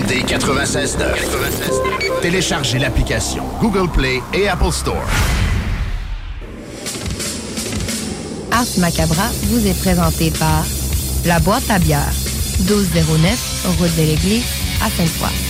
CJMD 96.9. Téléchargez l'application Google Play et Apple Store. Ars Macabra vous est présenté par La Boîte à bière, 1209, route de l'Église, à Sainte-Foy.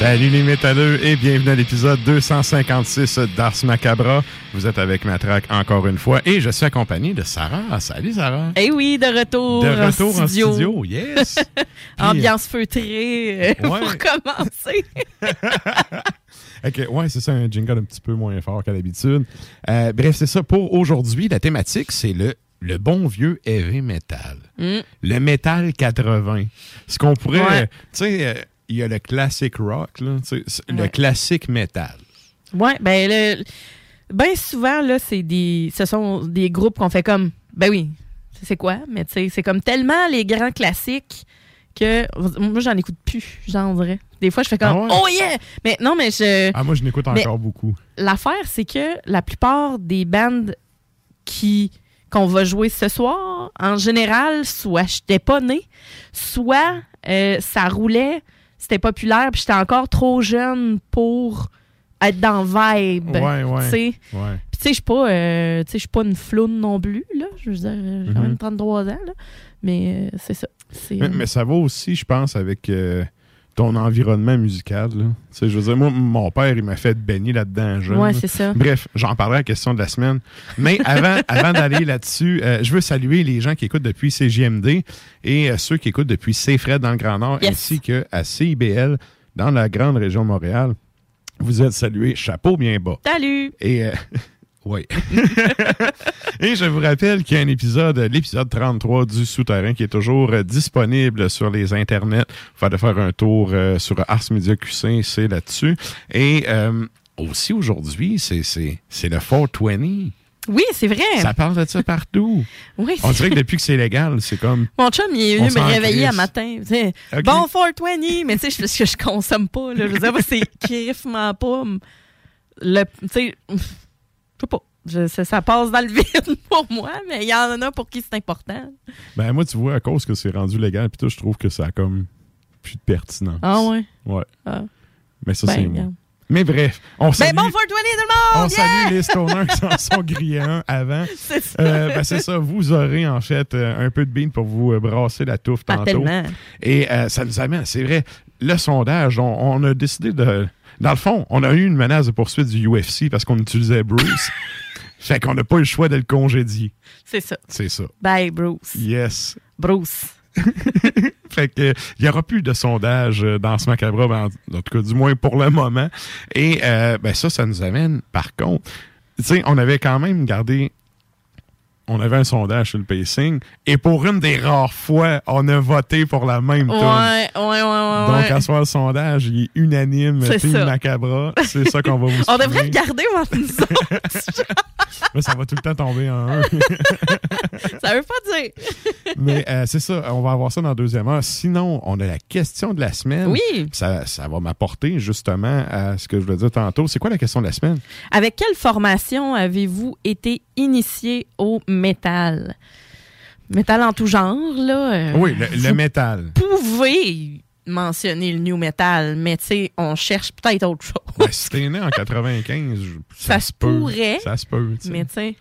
Salut les métalleux et bienvenue à l'épisode 256 d'Ars Macabra. Vous êtes avec Matraque encore une fois et je suis accompagné de Sarah. Salut Sarah. Eh oui, de retour, De retour en en studio. studio, yes. Ambiance feutrée euh, Ouais. pour commencer. Ok, ouais, c'est ça, un jingle un petit peu moins fort qu'à l'habitude. Euh, bref, c'est ça. Pour aujourd'hui, la thématique, c'est le, le bon vieux heavy metal. Mm. Le metal 80. Ce qu'on pourrait. Ouais. Tu sais, euh, il y a le classic rock, là, le classique metal. Ouais, ben le, ben souvent là, c'est des, ce sont des groupes qu'on fait comme, ben oui, c'est quoi, mais tu sais, c'est comme tellement les grands classiques que moi j'en écoute plus, j'en dirais. Des fois je fais comme, Ah ouais? oh yeah, mais non mais je, Ah, moi, je n'écoute encore beaucoup. l'affaire c'est que la plupart des bandes qui qu'on va jouer ce soir, en général, soit j'étais pas né, soit euh, ça roulait, c'était populaire, puis j'étais encore trop jeune pour être dans vibe. Ouais, ouais. tu sais. Ouais. Puis tu sais, je suis pas, euh, pas une floune non plus, là. Je veux dire, j'ai quand Mhm. même 33 ans, là. Mais euh, c'est ça. Mais, euh, mais ça va aussi, je pense, avec euh, ton environnement musical. là. Je veux dire, moi, mon père, il m'a fait baigner là-dedans jeune. ouais, c'est ça. Bref, j'en parlerai à la question de la semaine. Mais avant, avant d'aller là-dessus, euh, je veux saluer les gens qui écoutent depuis CGMD et euh, ceux qui écoutent depuis CFRED dans le Grand Nord, Yes. ainsi qu'à CIBL dans la grande région de Montréal. Vous êtes salués, chapeau bien bas. Salut! Et euh, oui. Et je vous rappelle qu'il y a un épisode, l'épisode 33 du Souterrain, qui est toujours euh, disponible sur les internets. Vous allez faire un tour euh, sur Ars Media QC, c'est là-dessus. Et euh, aussi aujourd'hui, c'est, le 420. Oui, c'est vrai. Ça parle de ça partout. Oui, On dirait que depuis que c'est légal, c'est comme. Mon chum, il est venu me réveiller un matin. Tu sais, Ok. Bon 420, mais tu sais, parce que je consomme pas. Là. Je veux dire, c'est griffement pas. Le, tu sais, je sais pas. Je, ça, ça passe dans le vide pour moi, mais il y en a pour qui c'est important. Ben, moi, tu vois, à cause que c'est rendu légal, puis tout, je trouve que ça a comme plus de pertinence. Ah ouais? Ouais. Ah. Mais ça, Ben, c'est moi. regarde. Mais bref, on salue, Ben bon 420 tout le on monde! yeah! salue les stoners qui s'en sont grillés un avant. C'est ça. Euh, ben, c'est ça, vous aurez en fait euh, un peu de bean pour vous euh, brasser la touffe Pas tantôt. Et ça nous amène, c'est vrai, le sondage, on, on a décidé de. Dans le fond, on a eu une menace de poursuite du UFC parce qu'on utilisait Bruce. fait qu'on n'a pas eu le choix de le congédier. C'est ça. C'est ça. Bye, Bruce. Yes. Bruce. Fait que il y aura plus de sondage euh, dans ce macabre, ben, en, en tout cas du moins pour le moment. Et euh, ben ça, ça nous amène, par contre, tu sais, on avait quand même gardé. On avait un sondage sur le pacing et pour une des rares fois, on a voté pour la même Ouais, tune. ouais, ouais, ouais. Donc, à soir, le sondage, il est unanime. C'est Team ça. Macabra. C'est ça qu'on va vous On devrait le garder nous autres. Mais ça va tout le temps tomber en un. Ça veut pas dire. Mais euh, c'est ça, on va avoir ça dans la deuxième heure. Sinon, on a la question de la semaine. Oui. Ça, ça va m'apporter justement à ce que je voulais dire tantôt. C'est quoi la question de la semaine? Avec quelle formation avez-vous été initié au métal? Métal en tout genre, là. euh, oui, le, le vous métal. pouvez mentionner le new metal, mais tu sais, on cherche peut-être autre chose. Ben, si t'es né en 95, je- ça, Ça se peut. pourrait. Ça se peut. tu sais. Mais tu sais,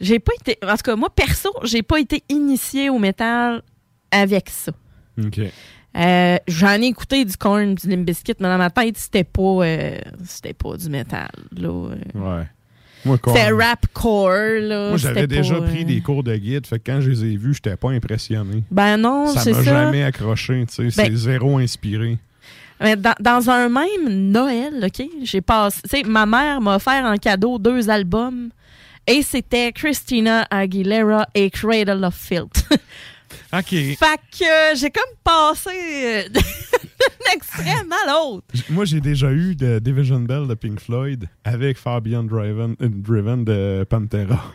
j'ai pas été. En tout cas, moi, perso, j'ai pas été initié au métal avec ça. OK. Euh, J'en ai écouté du corn, du limp bizkit, mais dans ma tête, c'était pas, euh, c'était pas du métal. Là, euh. Ouais. C'était rapcore. Là. moi j'avais déjà pris euh, des cours de guide, fait que quand je les ai vus, j'étais pas impressionné. Ben non, ça c'est m'a ça. jamais accroché, sais. Ben- c'est zéro inspiré. Mais dans, dans un même Noël, OK, j'ai passé. Ma mère m'a offert en cadeau deux albums. Et c'était Christina Aguilera et Cradle of Filth. OK. fait que euh, j'ai comme passé euh, d'un extrême à l'autre. Moi, j'ai déjà eu de Division Bell de Pink Floyd avec Fabian Driven, euh, Driven de Pantera.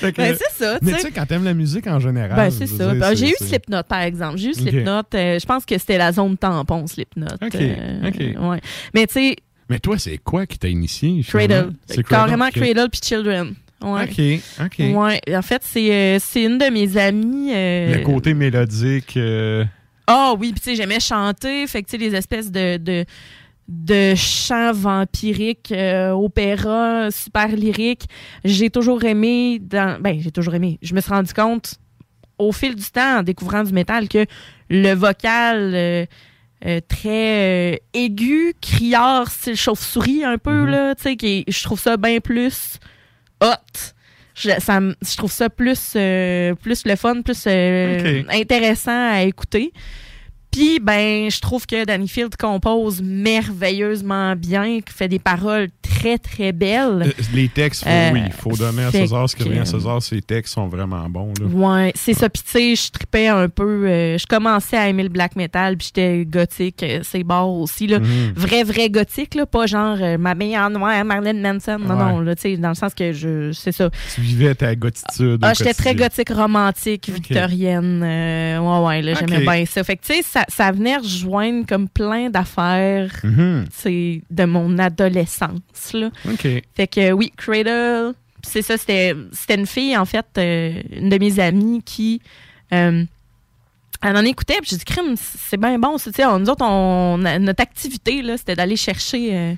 Que- Ben, c'est ça, mais tu sais. quand t'aimes la musique en général. Ben, c'est ça. Ben, j'ai eu Slipknot, par exemple. J'ai eu. Slipknot. euh, je pense que c'était la zone tampon, Slipknot. Ok, Euh, ok. ouais. Mais tu sais, Mais toi, c'est quoi qui t'a initié? Cradle. C'est Carrément ok. Cradle puis Children. Ouais. OK, OK. Ouais. En fait, c'est euh, une de mes amies. euh, Le côté mélodique. euh, Ah oui, puis tu sais, j'aimais chanter. Fait que tu sais, les espèces de, de, de chants vampiriques, euh, opéra, super lyriques. J'ai toujours aimé. Dans, ben, j'ai toujours aimé. Je me suis rendu compte au fil du temps, en découvrant du métal, que le vocal. euh, euh, très euh, aigu, criard, style chauve-souris un peu, Mhm. là, tu sais, qui est- je trouve ça bien plus hot. Je, ça je trouve ça plus, euh, plus le fun, plus euh, intéressant à écouter. Puis, ben, je trouve que Danny Field compose merveilleusement bien, qui fait des paroles très, très belles. euh, les textes, faut- Euh, oui, il faut donner à César ce qui revient à que- César. Ses textes sont vraiment bons. Là. Ouais, c'est ça. Puis tu sais, je tripais un peu. euh, je commençais à aimer le black metal, puis j'étais gothique, c'est barre aussi là. Mhm. Vrai, vrai gothique là, pas genre ma meilleure en noir, Marilyn Manson. Non, Ouais. non, là, tu sais, dans le sens que je, c'est ça. Tu vivais ta gotitude. Ah, j'étais très gothique romantique, victorienne. ouais, ouais, là, j'aimais bien ça. Fait que tu sais, ça, ça venait rejoindre comme plein d'affaires. Mhm. de mon adolescence là. Fait que oui, Cradle, c'est ça, c'était une fille, en fait, euh, une de mes amies qui. euh, elle en écoutait, puis j'ai dit, crime, c'est bien bon. ça. Tu sais, on- nous autres, on, notre activité, c'était d'aller chercher. euh,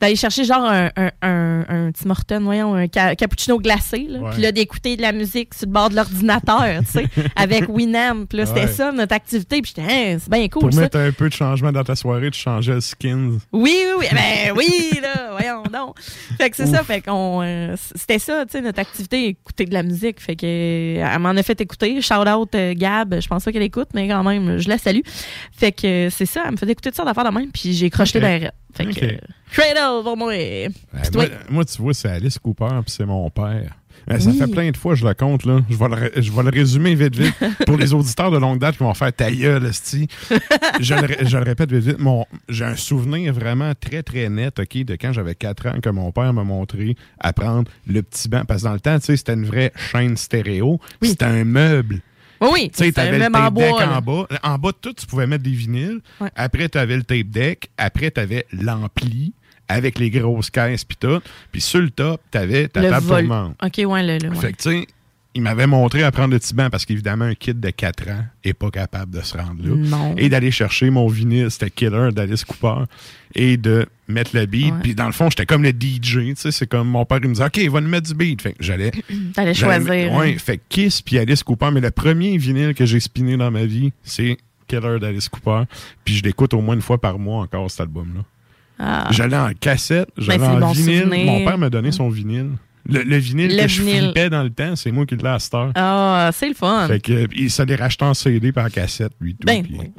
d'aller chercher genre un, un, un, un Tim Hortons, voyons, un ca- cappuccino glacé, là. Ouais. Puis là, d'écouter de la musique sur le bord de l'ordinateur, tu sais, avec Winamp. Là, c'était Ouais. ça, notre activité. Puis j'étais, Hein, c'est bien cool, Pour ça. mettre un peu de changement dans ta soirée, tu changeais le skins. Oui, oui, oui. Ben oui, là, voyons donc. Fait que c'est ça, fait qu'on. euh, c'était ça, tu sais, notre activité, écouter de la musique. Fait que euh, elle m'en a fait écouter. Shout out euh, Gab, je pense pas qu'elle écoute, mais quand même, je la salue. Fait que euh, c'est ça, elle me faisait écouter de sortes d'affaires de même, puis j'ai crocheté derrière. Fait que. Euh, Cradle pour moi. Moi, moi, tu vois, c'est Alice Cooper, puis c'est mon père. Euh, Ça Oui. fait plein de fois, je le compte, là. Je vais le, je vais le résumer vite, vite. Pour les auditeurs de longue date qui vont faire ta gueule, je, le, je le répète vite, vite. Mon, j'ai un souvenir vraiment très, très net, OK, de quand j'avais 4 ans, que mon père m'a montré à prendre le petit banc. Parce que dans le temps, tu sais, c'était une vraie chaîne stéréo. Oui. C'était un meuble. Oui, oui. Tu sais, t'avais le même en tape deck bois. en bas. En bas de tout, tu pouvais mettre des vinyles. Ouais. Après, t'avais le tape deck. Après, t'avais l'ampli. avec les grosses caisses puis tout. Puis sur le top, t'avais ta Le table vol. tournante. OK, ouais, le, le- ouais. Fait que, tu sais, il m'avait montré à prendre le petit banc parce qu'évidemment, un kid de 4 ans est pas capable de se rendre là. Non. Et d'aller chercher mon vinyle, c'était Killer d'Alice Cooper, et de mettre le beat. Puis dans le fond, j'étais comme le DJ, tu sais, c'est comme mon père, il me disait, OK, il va nous mettre du beat. Fait que j'allais. T'allais j'allais- choisir. Ouais, hein. fait que Kiss puis Alice Cooper, mais le premier vinyle que j'ai spiné dans ma vie, c'est Killer d'Alice Cooper. Puis je l'écoute au moins une fois par mois encore, cet album-là. Ah. J'allais en cassette, j'allais c'est en bon vinyle. souvenir. Mon père m'a donné son vinyle. Le, le vinyle Le que je vinyle. flippais dans le temps, c'est moi qui l'ai à cette heure. Ah, c'est le fun. Fait que, euh, il ça les racheté en CD par cassette, lui. Tout, Ben, oui.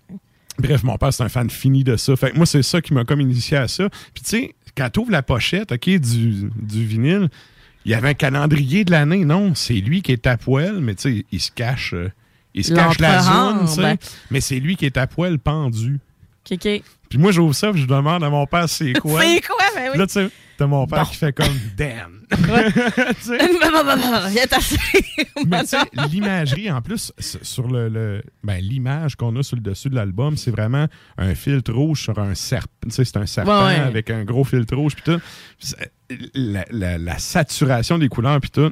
Bref, mon père, c'est un fan fini de ça. Fait que moi, c'est ça qui m'a comme initié à ça. Puis tu sais, quand tu ouvres la pochette, OK, du, du vinyle, il y avait un calendrier de l'année. Non, c'est lui qui est à poil, mais tu sais, il se cache... euh, il se cache la zone, tu sais. L'entrehambre. Mais c'est lui qui est à poil pendu. Puis moi, j'ouvre ça, puis je demande à mon père c'est quoi? C'est quoi? Ben oui. Là, tu sais, t'as mon père Bon. qui fait comme damn. Mais tu sais, l'imagerie, en plus, sur le, le- ben, l'image qu'on a sur le dessus de l'album, c'est vraiment un filtre rouge sur un serpent. Tu sais, c'est un serpent Ouais, ouais. avec un gros filtre rouge, puis tout. La, la- la saturation des couleurs, puis tout,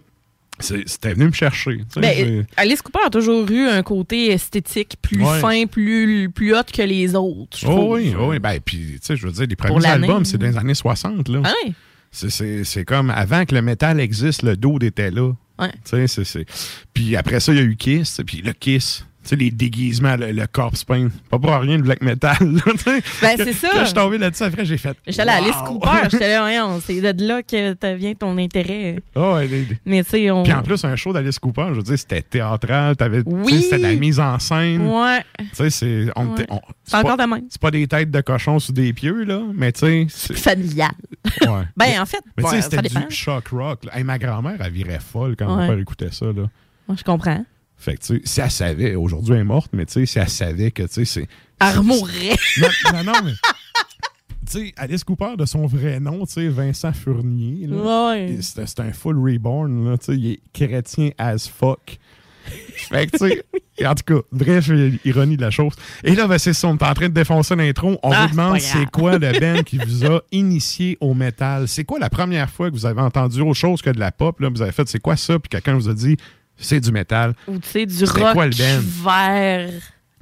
c'est- c'était venu me chercher. Ben, Alice Cooper a toujours eu un côté esthétique plus Ouais. fin, plus, plus haut que les autres, Oh trouve. oui, oh oui. Ben, puis, tu sais, je veux dire, les premiers albums, c'est dans les années 60, là. Ah? C'est- C'est c'est comme avant que le métal existe, le dude était là. Ouais. Tu sais, c'est- c'est- Puis après ça, il y a eu Kiss. Puis le Kiss, sais, les déguisements, le, le corpse paint. Pas pour rien de black metal. là. Ben, c'est ça. Quand je suis tombé là-dessus, après, j'ai fait. J'étais à Alice! Cooper, j'étais là, voyons, c'est de là que vient ton intérêt. Ouais, les- les- Mais tu sais, on. Puis en plus, un show d'Alice Cooper, je veux dire, c'était théâtral. t'avais- Oui. C'était de la mise en scène. Ouais, Tu sais, c'est. on Ouais. était- on- c'est encore de même. c'est pas des têtes de cochon sous des pieux, là. Mais tu sais. c'est- Familial. ouais. Ben, en fait, Mais tu sais, c'était du shock rock. Hey, ma grand-mère, elle virait folle quand Ouais. mon père écoutait ça. Là. Moi, je comprends. Fait que, tu sais, si elle savait, aujourd'hui elle est morte, mais tu sais, si elle savait que, tu sais, c'est. Elle remourrait. Non, non, mais. Tu sais, Alice Cooper, de son vrai nom, tu sais, Vincent Fournier, là, Ouais. c'est un full reborn, là, tu sais, il est chrétien as fuck. Fait que, tu sais, en tout cas, bref, ironie de la chose. Et là, ben, c'est ça, on est en train de défoncer l'intro. On Ah, vous demande c'est quoi le band qui vous a initié au métal? C'est quoi la première fois que vous avez entendu autre chose que de la pop? Là, vous avez fait, c'est quoi ça? Puis quelqu'un vous a dit, c'est du métal. Ou tu sais, du rock quoi le vers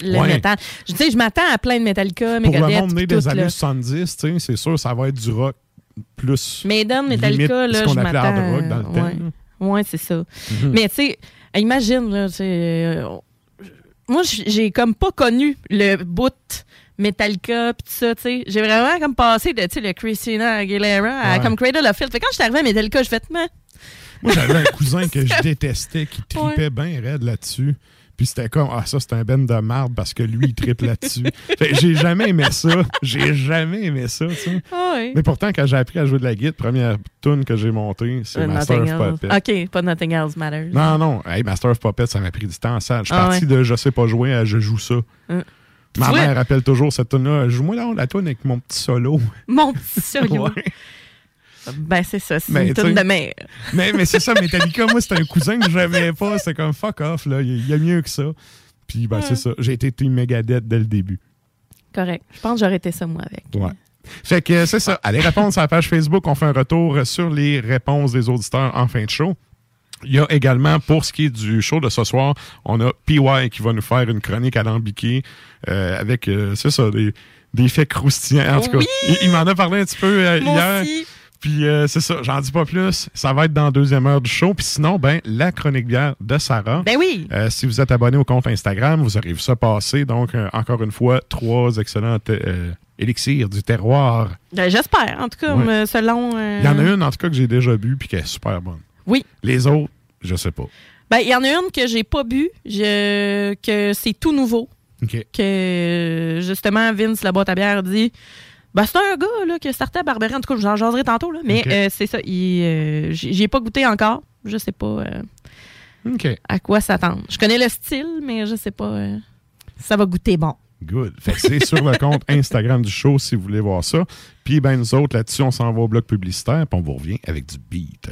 le Ouais. métal. Je tu sais, je m'attends à plein de Metallica, Pour le Megadeth, monde né puis des années là. 70, tu sais, c'est sûr, ça va être du rock plus. Maiden, Metallica, là, ce je qu'on appelait hard rock dans le temps. ouais. là. Ouais, c'est ça. Mhm. Mais tu sais, imagine, là, euh, moi, j'ai comme pas connu le bout Metallica pis tout ça, tu sais. J'ai vraiment comme passé de, tu sais, le Christina Aguilera à Ouais. comme Cradle of Filth. Fait que quand je suis arrivé à Metallica, je fait, mais Moi, j'avais un cousin que je détestais qui tripait bien raide là-dessus. Puis c'était comme, ah, ça, c'est un ben de marde parce que lui, il tripe là-dessus. J'ai jamais aimé ça. J'ai jamais aimé ça, tu sais. ah ouais. Mais pourtant, quand j'ai appris à jouer de la guitare, première tune que j'ai montée, c'est Euh, Master of else. Puppets. OK, pas Nothing Else Matters. Non, non. Hey, Master of Puppets, ça m'a pris du temps. Ça. Je suis Ah parti ouais. de je sais pas jouer à je joue ça. Hum. Ma mère rappelle toujours cette tune-là. Joue-moi là, la tune avec mon petit solo. Mon petit solo. Ouais. Ben, c'est ça, c'est Ben, une sais- de mère. Mais, mais c'est ça, Metallica, moi, c'était un cousin que j'aimais pas. C'était comme fuck off, là. Il y, a mieux que ça. Puis, ben, c'est ça. J'ai été Team Megadeth dès le début. Correct. Je pense que j'aurais été ça, moi, avec. Ouais. Fait que c'est ça. Allez répondre sur la page Facebook. On fait un retour sur les réponses des auditeurs en fin de show. Il y a également, pour ce qui est du show de ce soir, on a PY qui va nous faire une chronique alambiquée euh, avec, euh, c'est ça, des, des faits croustillants. En tout cas, Oui! il, il m'en a parlé un petit peu euh, hier. aussi. Puis euh, c'est ça, j'en dis pas plus. Ça va être dans la deuxième heure du show. Puis sinon, ben, la chronique bière de Sarah. Ben oui. Euh, si vous êtes abonné au compte Instagram, vous aurez vu ça passer. Donc, euh, encore une fois, trois excellents euh, élixirs du terroir. Ben, J'espère, en tout cas, Ouais. selon. Il y en a une, en tout cas, que j'ai déjà bu puis qui est super bonne. Oui. Les autres, je sais pas. Ben, il y en a une que j'ai pas bu, je- que c'est tout nouveau. OK. Que justement, Vince, la boîte à bière, dit. Ben, c'est un gars là, qui a starté à Barberie. En tout cas, je vous en jaserai tantôt. Là. Mais euh, c'est ça. il, euh, J'y ai pas goûté encore. Je sais pas euh, à quoi s'attendre. Je connais le style, mais je sais pas. euh, ça va goûter bon. Good. Fait que c'est sur le compte Instagram du show si vous voulez voir ça. Puis, ben, nous autres, là-dessus, on s'en va au bloc publicitaire puis on vous revient avec du beat.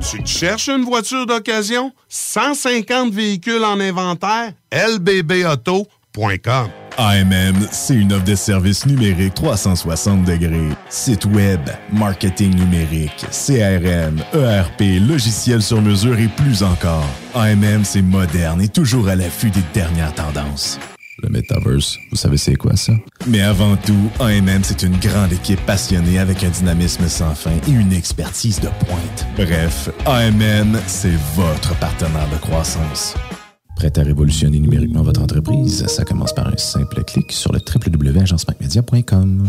Tu te cherches une voiture d'occasion? 150 véhicules en inventaire? lbbauto.com AMM, c'est une offre de services numériques 360 degrés. Site web, marketing numérique, CRM, ERP, logiciel sur mesure et plus encore. AMM, c'est moderne et toujours à l'affût des dernières tendances. Le Metaverse, vous savez c'est quoi ça? Mais avant tout, AMM, c'est une grande équipe passionnée avec un dynamisme sans fin et une expertise de pointe. Bref, AMM, c'est votre partenaire de croissance. Prête à révolutionner numériquement votre entreprise? Ça commence par un simple clic sur le www.agencemacmedia.com.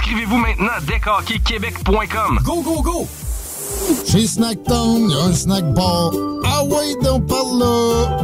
Inscrivez-vous maintenant à deckhockeyquebec.com. Go, go, go! Chez Snacktown, y a un snack bar. Ah ouais, donc par là.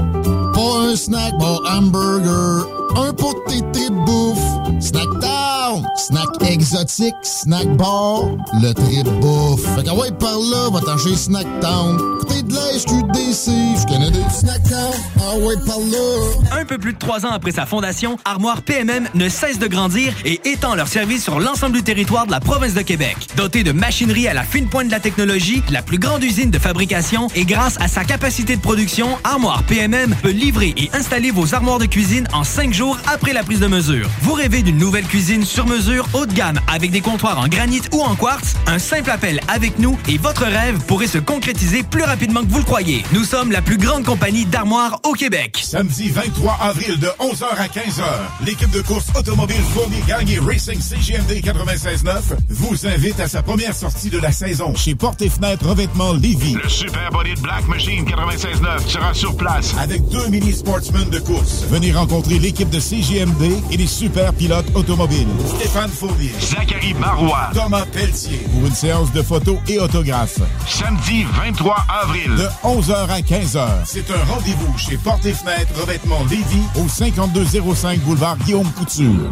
Pas un snack bar hamburger. Un pour tes tripes bouffe. Snacktown, snack exotique, snack bar, le trip bouffe. Fait par là, va-t'en chez Snacktown. Côté de la SQDC, je connais des Snacktown. Ah ouais, par là. Un peu plus de trois ans après sa fondation, Armoire PMM ne cesse de grandir et étend leur service sur l'ensemble du territoire de la province de Québec. Dotée de machinerie à la fine pointe de la technologie, la plus grande usine de fabrication et grâce à sa capacité de production, Armoire PMM peut livrer et installer vos armoires de cuisine en cinq jours après la prise de mesure. Vous rêvez d'une nouvelle cuisine sur mesure haut de gamme avec des comptoirs en granit ou en quartz? Un simple appel avec nous et votre rêve pourrait se concrétiser plus rapidement que vous le croyez. Nous sommes la plus grande compagnie d'armoires au Québec. Samedi 23 avril de 11h à 15h, l'équipe de course automobile Fournier Gagné Racing CGMD 96.9 vous invite à sa première sortie de la saison chez Porte et Fenêtre Revêtement Lévis. Le Super Body de Black Machine 96.9 sera sur place. Avec deux mini sportsmen de course. Venez rencontrer l'équipe de CGMD et les super pilotes automobiles. Stéphane Fournier. Zachary Marois. Thomas Pelletier. Pour une séance de photos et autographes. Samedi 23 avril. De 11h à 15h. C'est un rendez-vous chez Porte et Fenêtre Revêtement Lévis au 5205 boulevard Guillaume Couture.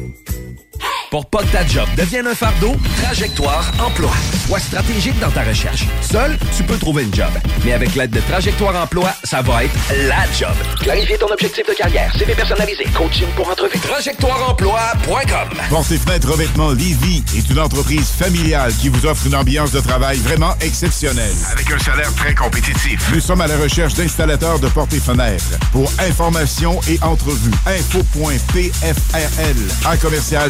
Pour pas que ta job devienne un fardeau, Trajectoire Emploi. Sois stratégique dans ta recherche. Seul, tu peux trouver une job. Mais avec l'aide de Trajectoire Emploi, ça va être la job. Clarifier ton objectif de carrière, CV personnalisé, coaching pour entrevue. TrajectoireEmploi.com Portes et fenêtres revêtement Lévis est une entreprise familiale qui vous offre une ambiance de travail vraiment exceptionnelle. Avec un salaire très compétitif. Nous sommes à la recherche d'installateurs de portes et fenêtres. Pour information et entrevue, info.pfrl à commercial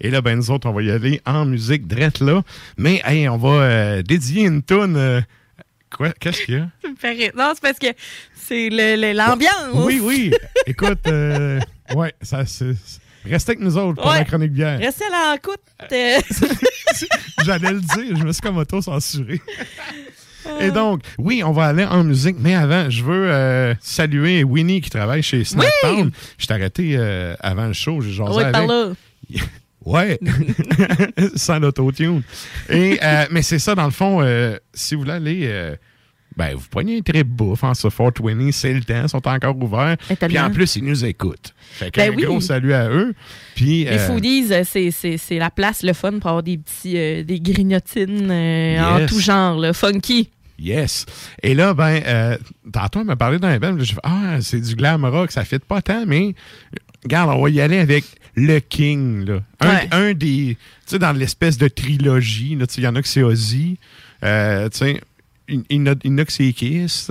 Et là, ben, nous autres, on va y aller en musique drette là. Mais, hey, on va euh, dédier une toune. euh, quoi? Qu'est-ce qu'il y a? Non, c'est parce que c'est l'ambiance. Oui, oui. Écoute, euh, ouais, ça, c'est. Restez avec nous autres pour Ouais. la chronique bière. Restez à l'écoute. euh, J'allais le dire, je me suis comme auto-censuré. Et donc, oui, on va aller en musique, mais avant, je veux euh, saluer Winnie qui travaille chez Snacktown. Je t'ai arrêté euh, avant le show, j'ai jasé oui, par avec. là. Ouais, sans l'autotune. Et euh, mais c'est ça dans le fond. euh, si vous voulez aller, euh, ben vous prenez un trip bouffe en ce 420, c'est le temps, ils sont encore ouverts. Et Puis en plus, ils nous écoutent. Fait Ben un oui. gros salut à eux. Puis Les foodies, c'est- la place, le fun pour avoir des petits des grignotines en tout genre, là, funky. Yes. Et là, ben, euh, tantôt, elle m'a parlé d'un band. Je fais, ah, c'est du glam rock, ça fait pas tant, mais regarde, on va y aller avec le King, là. Un, Ouais. un des. Tu sais, dans l'espèce de trilogie, il y en a que c'est Ozzy. Euh, tu sais, il y en a- que c'est Kiss.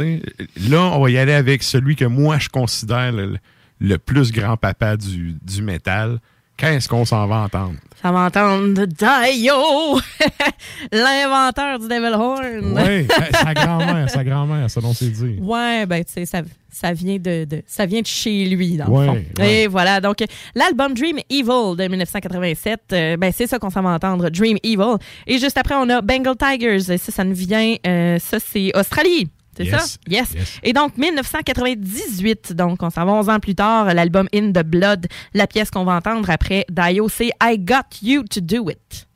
Là, on va y aller avec celui que moi, je considère le, le plus grand-papa du, du métal. Qu'est-ce qu'on s'en va entendre? Ça va entendre Dio, l'inventeur du Devil Horn. Oui, sa grand-mère, sa grand-mère, ça dont c'est dit. Ouais, ben tu sais, ça, ça vient de, de- ça vient de chez lui, dans Ouais, le fond. ouais. Et voilà, donc l'album Dream Evil de 1987, euh, ben c'est ça qu'on s'en va entendre, Dream Evil. Et juste après, on a Bengal Tigers. Et ça, ça nous vient, euh, ça c'est Australie. C'est Yes, ça? Yes. yes. Et donc, 1998, donc on s'en va 11 ans plus tard, l'album In the Blood, la pièce qu'on va entendre après Dio, c'est I Got You to Do It.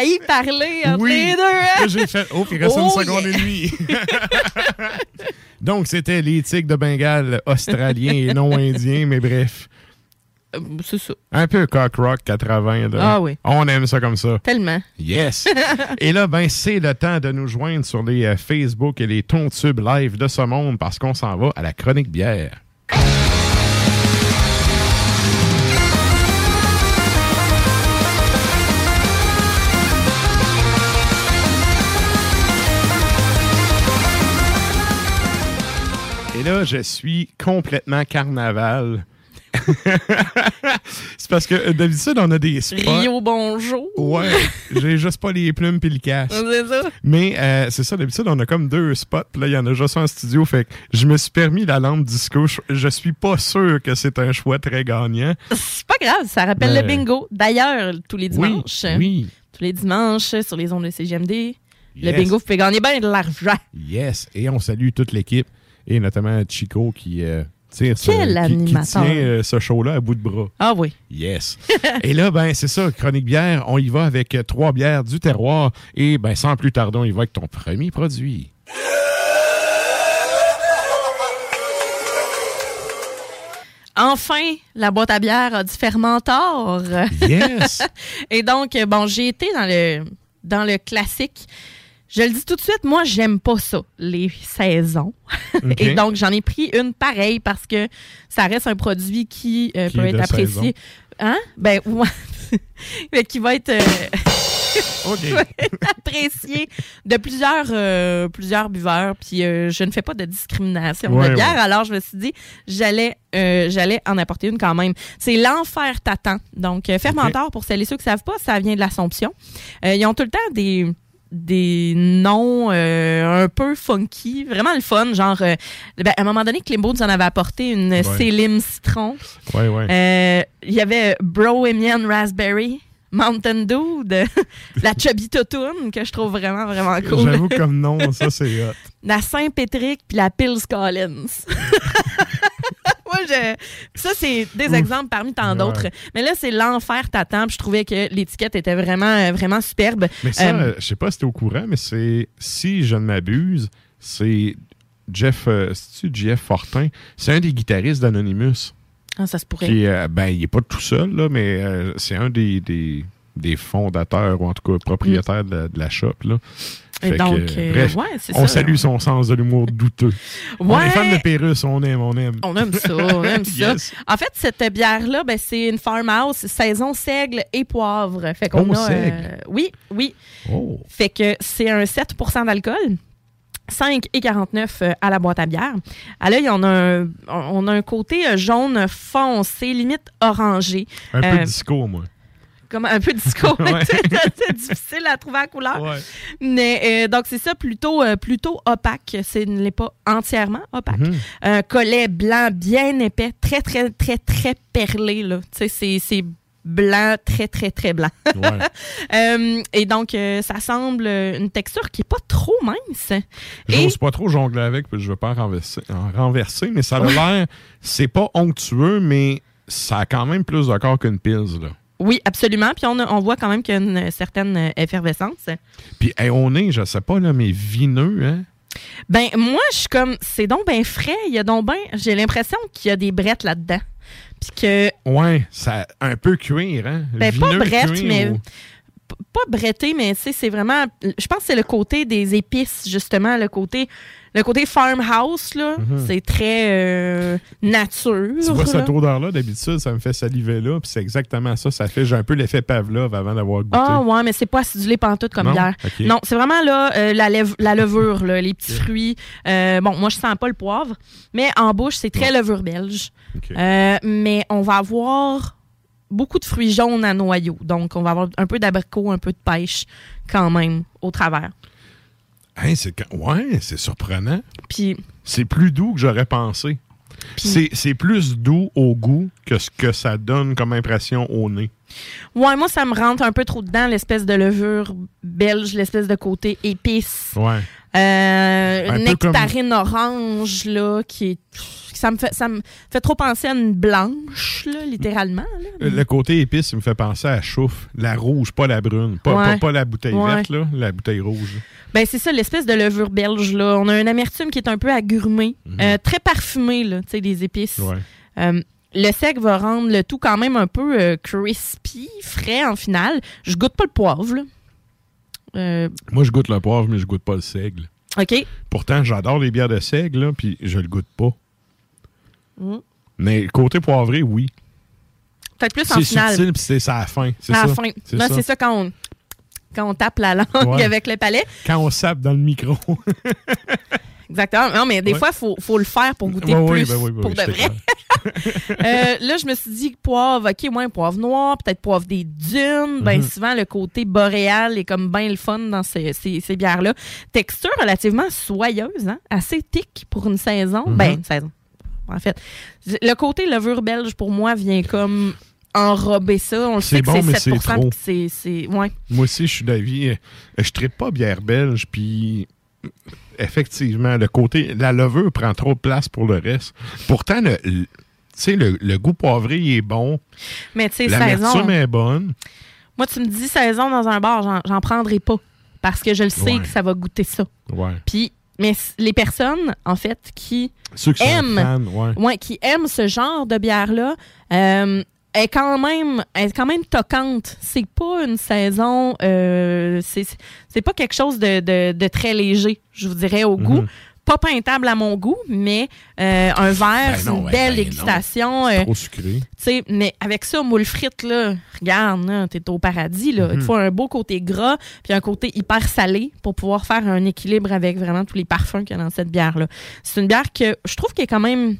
Failli parler entre Oui. les deux. hein? J'ai fait, oh, il reste Oh, une seconde yeah. et demie. Donc, c'était les tigres de Bengale australiens et non indiens, mais bref. Euh, C'est ça. Un peu cock rock 80. là. Ah oui. On aime ça comme ça. Tellement. Yes! et là, ben, c'est le temps de nous joindre sur les euh, Facebook et les Tontubes live de ce monde parce qu'on s'en va à la chronique bière. Et là, je suis complètement carnaval. c'est parce que euh, d'habitude, on a des spots. Rio Bonjour. Ouais, j'ai juste pas les plumes puis le casque. C'est ça. Mais euh, c'est ça, d'habitude, on a comme deux spots. Puis là, il y en a juste un studio. Fait que je me suis permis la lampe disco. Je, je suis pas sûr que c'est un choix très gagnant. C'est pas grave, ça rappelle le bingo. D'ailleurs, tous les dimanches. oui. Tous les dimanches sur les ondes de CGMD. Le bingo, vous pouvez gagner bien de l'argent. Yes. Et on salue toute l'équipe. Et notamment Chico qui euh, tire ce, Quel qui- qui, animateur. tient euh, ce show-là à bout de bras. Ah oui. Yes. et là, ben, c'est ça, chronique bière. On y va avec euh, trois bières du terroir. Et ben, sans plus tarder, on y va avec ton premier produit. Enfin, la boîte à bière a du fermentor. Yes. Et donc, bon, j'ai été dans le, dans le classique. Je le dis tout de suite, moi, j'aime pas ça, les saisons. Et donc, j'en ai pris une pareille parce que ça reste un produit qui, euh, Qui peut être apprécié. saison. Hein? Ben, ouais. Mais qui va être, euh, qui va être apprécié de plusieurs, euh, plusieurs buveurs. Puis, je ne fais pas de discrimination Ouais, de bière. ouais. Alors, je me suis dit, j'allais j'allais en apporter une quand même. C'est l'enfer t'attend. Donc, fermentor, pour celles et ceux qui ne savent pas, ça vient de l'Assomption. Ils ont tout le temps des des noms euh, un peu funky, vraiment le fun, genre euh, ben, à un moment donné Klimbo nous en avait apporté une Ouais. Célim citron. Ouais, ouais. Euh, Il y avait Brohemian Raspberry, Mountain Dew, de la Chubby Totoon que je trouve vraiment vraiment cool. J'avoue comme nom, ça c'est hot. La Saint-Pétric puis la Pils Collins. Je... Ça, c'est des exemples parmi tant d'autres. Ouais. Mais là, c'est l'enfer t'attend. Je trouvais que l'étiquette était vraiment, euh, vraiment superbe. Mais ça, Euh, je sais pas si t'es au courant, mais c'est, si je ne m'abuse, c'est Jeff, euh, Jeff Fortin, c'est un des guitaristes d'Anonymous. ah, ça se pourrait. Qui, euh, ben, il est pas tout seul, là, mais c'est un des, des, des fondateurs, ou en tout cas propriétaires de, la, de la shop. Là. Fait donc, que, euh, bref, ouais, c'est on ça. salue son sens de l'humour douteux. On est fan de Pérus, on aime, on aime. On aime ça, on aime ça. En fait, cette bière-là, ben, c'est une farmhouse, saison seigle et poivre. Fait qu'on Oh, a. seigle. euh, oui, oui. Oh. Fait que c'est un 7% d'alcool. 5 et 49 euh, à la boîte à bière. À l'œil, on a un, on a un côté jaune foncé, limite orangé. Un Euh, peu disco, moi. Comme un peu disco. Ouais. c'est difficile à trouver la couleur. Ouais. Mais euh, donc c'est ça plutôt euh, plutôt opaque, c'est ne l'est pas entièrement opaque. Mhm. Un collet blanc bien épais, très très très très perlé là. Tu sais c'est blanc, très très très blanc. Ouais. Euh, et donc euh, ça semble une texture qui est pas trop mince. Et J'ose pas trop jongler avec, puis je veux pas en renverser, en renverser mais ça a l'air, c'est pas onctueux, mais ça a quand même plus de corps qu'une pils, là. Oui, absolument. Puis on, a- on voit quand même qu'il y a une certaine effervescence. Puis hey, on est, je sais pas, là, mais vineux, hein? Ben, moi, je suis comme, c'est donc bien frais. Il y a donc ben, j'ai l'impression qu'il y a des brettes là-dedans. Puis que, Ouais, ça un peu cuir, hein? ben, pas brettes, mais. ou- Pas bretté, mais tu sais, c'est vraiment. Je pense que c'est le côté des épices, justement, le côté. Le côté farmhouse, là, Mhm. c'est très euh, nature. Tu vois là. cette odeur-là, d'habitude, ça me fait saliver là, puis c'est exactement ça. Ça fait, j'ai un peu l'effet Pavlov avant d'avoir goûté. Ah ouais, mais c'est pas acidulé pantoute comme Non? Ok. Non, c'est vraiment là euh, la, la levure, là, les petits fruits. Euh, bon, moi je sens pas le poivre, mais en bouche c'est très levure belge. Euh, mais on va avoir beaucoup de fruits jaunes à noyau, donc on va avoir un peu d'abricot, un peu de pêche quand même au travers. Hein, c'est quand- Ouais, c'est surprenant. Puis C'est plus doux que j'aurais pensé. C'est c'est plus doux au goût que ce que ça donne comme impression au nez. ouais, moi ça me rentre un peu trop dedans l'espèce de levure belge, l'espèce de côté épice. Ouais. Euh, une comme- nectarine orange, là, qui est. Ça me, fait, ça me fait trop penser à une blanche, là, littéralement. là. Le côté épice, il me fait penser à chouffe. La rouge, pas la brune. Pas, Ouais. pas, pas la bouteille Ouais. verte, là, la bouteille rouge. Ben, c'est ça, l'espèce de levure belge, là. On a un amertume qui est un peu agrumé, euh, très parfumé, là, tu sais, des épices. Mhm. Ouais. Euh, le sec va rendre le tout quand même un peu euh, crispy, frais en finale. Je goûte pas le poivre, là. Euh, Moi, je goûte le poivre, mais je goûte pas le seigle. OK. Pourtant, j'adore les bières de seigle, là, puis je le goûte pas. Mm. Mais côté poivré, oui. Peut-être plus en C'est finale. subtil, puis c'est ça à la fin. C'est ça. fin. C'est ça. c'est ça quand on, quand on tape la langue Ouais. avec le palais. Quand on sape dans le micro. Exactement. Non, mais des Ouais. fois, il faut, faut le faire pour goûter Ouais, plus. ben oui, ben pour de vrai. Euh, là, je me suis dit poivre, OK, moins poivre noir, peut-être poivre des dunes. Ben Mhm. souvent, le côté boréal est comme bien le fun dans ces, ces- ces bières-là. Texture relativement soyeuse, hein? assez thick pour une saison. Ben, une saison. En fait, le côté levure belge, pour moi, vient comme enrober ça. On le C'est sait que bon, mais c'est c'est 7 trop. puis que c'est-. Ouais. Moi aussi, je suis d'avis. euh, Je ne pas bière belge, puis effectivement, le côté. La levure prend trop de place pour le reste. Pourtant, le, le- tu sais, le, le goût poivré, est bon. Mais tu sais, saison... est bonne. Moi, tu me dis saison dans un bar, j'en- prendrai pas. Parce que je le sais Ouais. que ça va goûter ça. Ouais. Puis, mais les personnes, en fait, qui Ceux qui sont aiment, fans, ouais. qui aiment ce genre de bière-là, euh, est quand même, est quand même toquante. C'est pas une saison, euh, c'est c'est pas quelque chose de, de- de très léger, je vous dirais, au goût. Mhm. Pas peintable à mon goût, mais euh, un verre, Ben une ben, belle ben dégustation. Euh, trop sucré. mais avec ça, moule frite, là, regarde, t'es au paradis, là. Il Mhm. faut un beau côté gras, puis un côté hyper salé pour pouvoir faire un équilibre avec vraiment tous les parfums qu'il y a dans cette bière-là. C'est une bière que je trouve qu'elle est quand même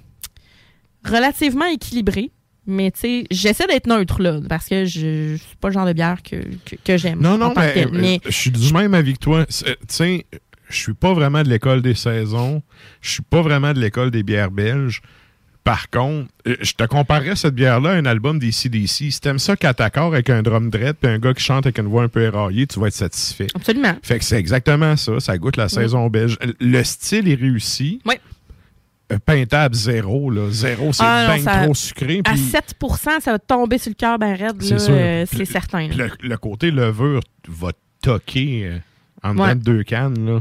relativement équilibrée. Mais tu sais, j'essaie d'être neutre là, parce que je, je suis pas le genre de bière que, que, que j'aime. Non, non, que mais, euh, mais je suis du même avec toi. C'est- Tu sais, je suis pas vraiment de l'école des saisons. Je suis pas vraiment de l'école des bières belges. Par contre, euh, je te comparerais cette bière-là à un album des CDC. Si t'aimes ça qu'à t'accord avec un drum dread puis un gars qui chante avec une voix un peu éraillée, tu vas être satisfait. Absolument. Fait que c'est exactement ça. Ça goûte la saison belge. Le style est réussi. Oui. Euh, Peintable zéro, là. Zéro, c'est Ah, bien ça- trop sucré. à puis- 7 ça va tomber sur le cœur ben raide, C'est euh, certain. là. Le, le côté levure va toquer euh, en dedans Ouais. de deux cannes. Là.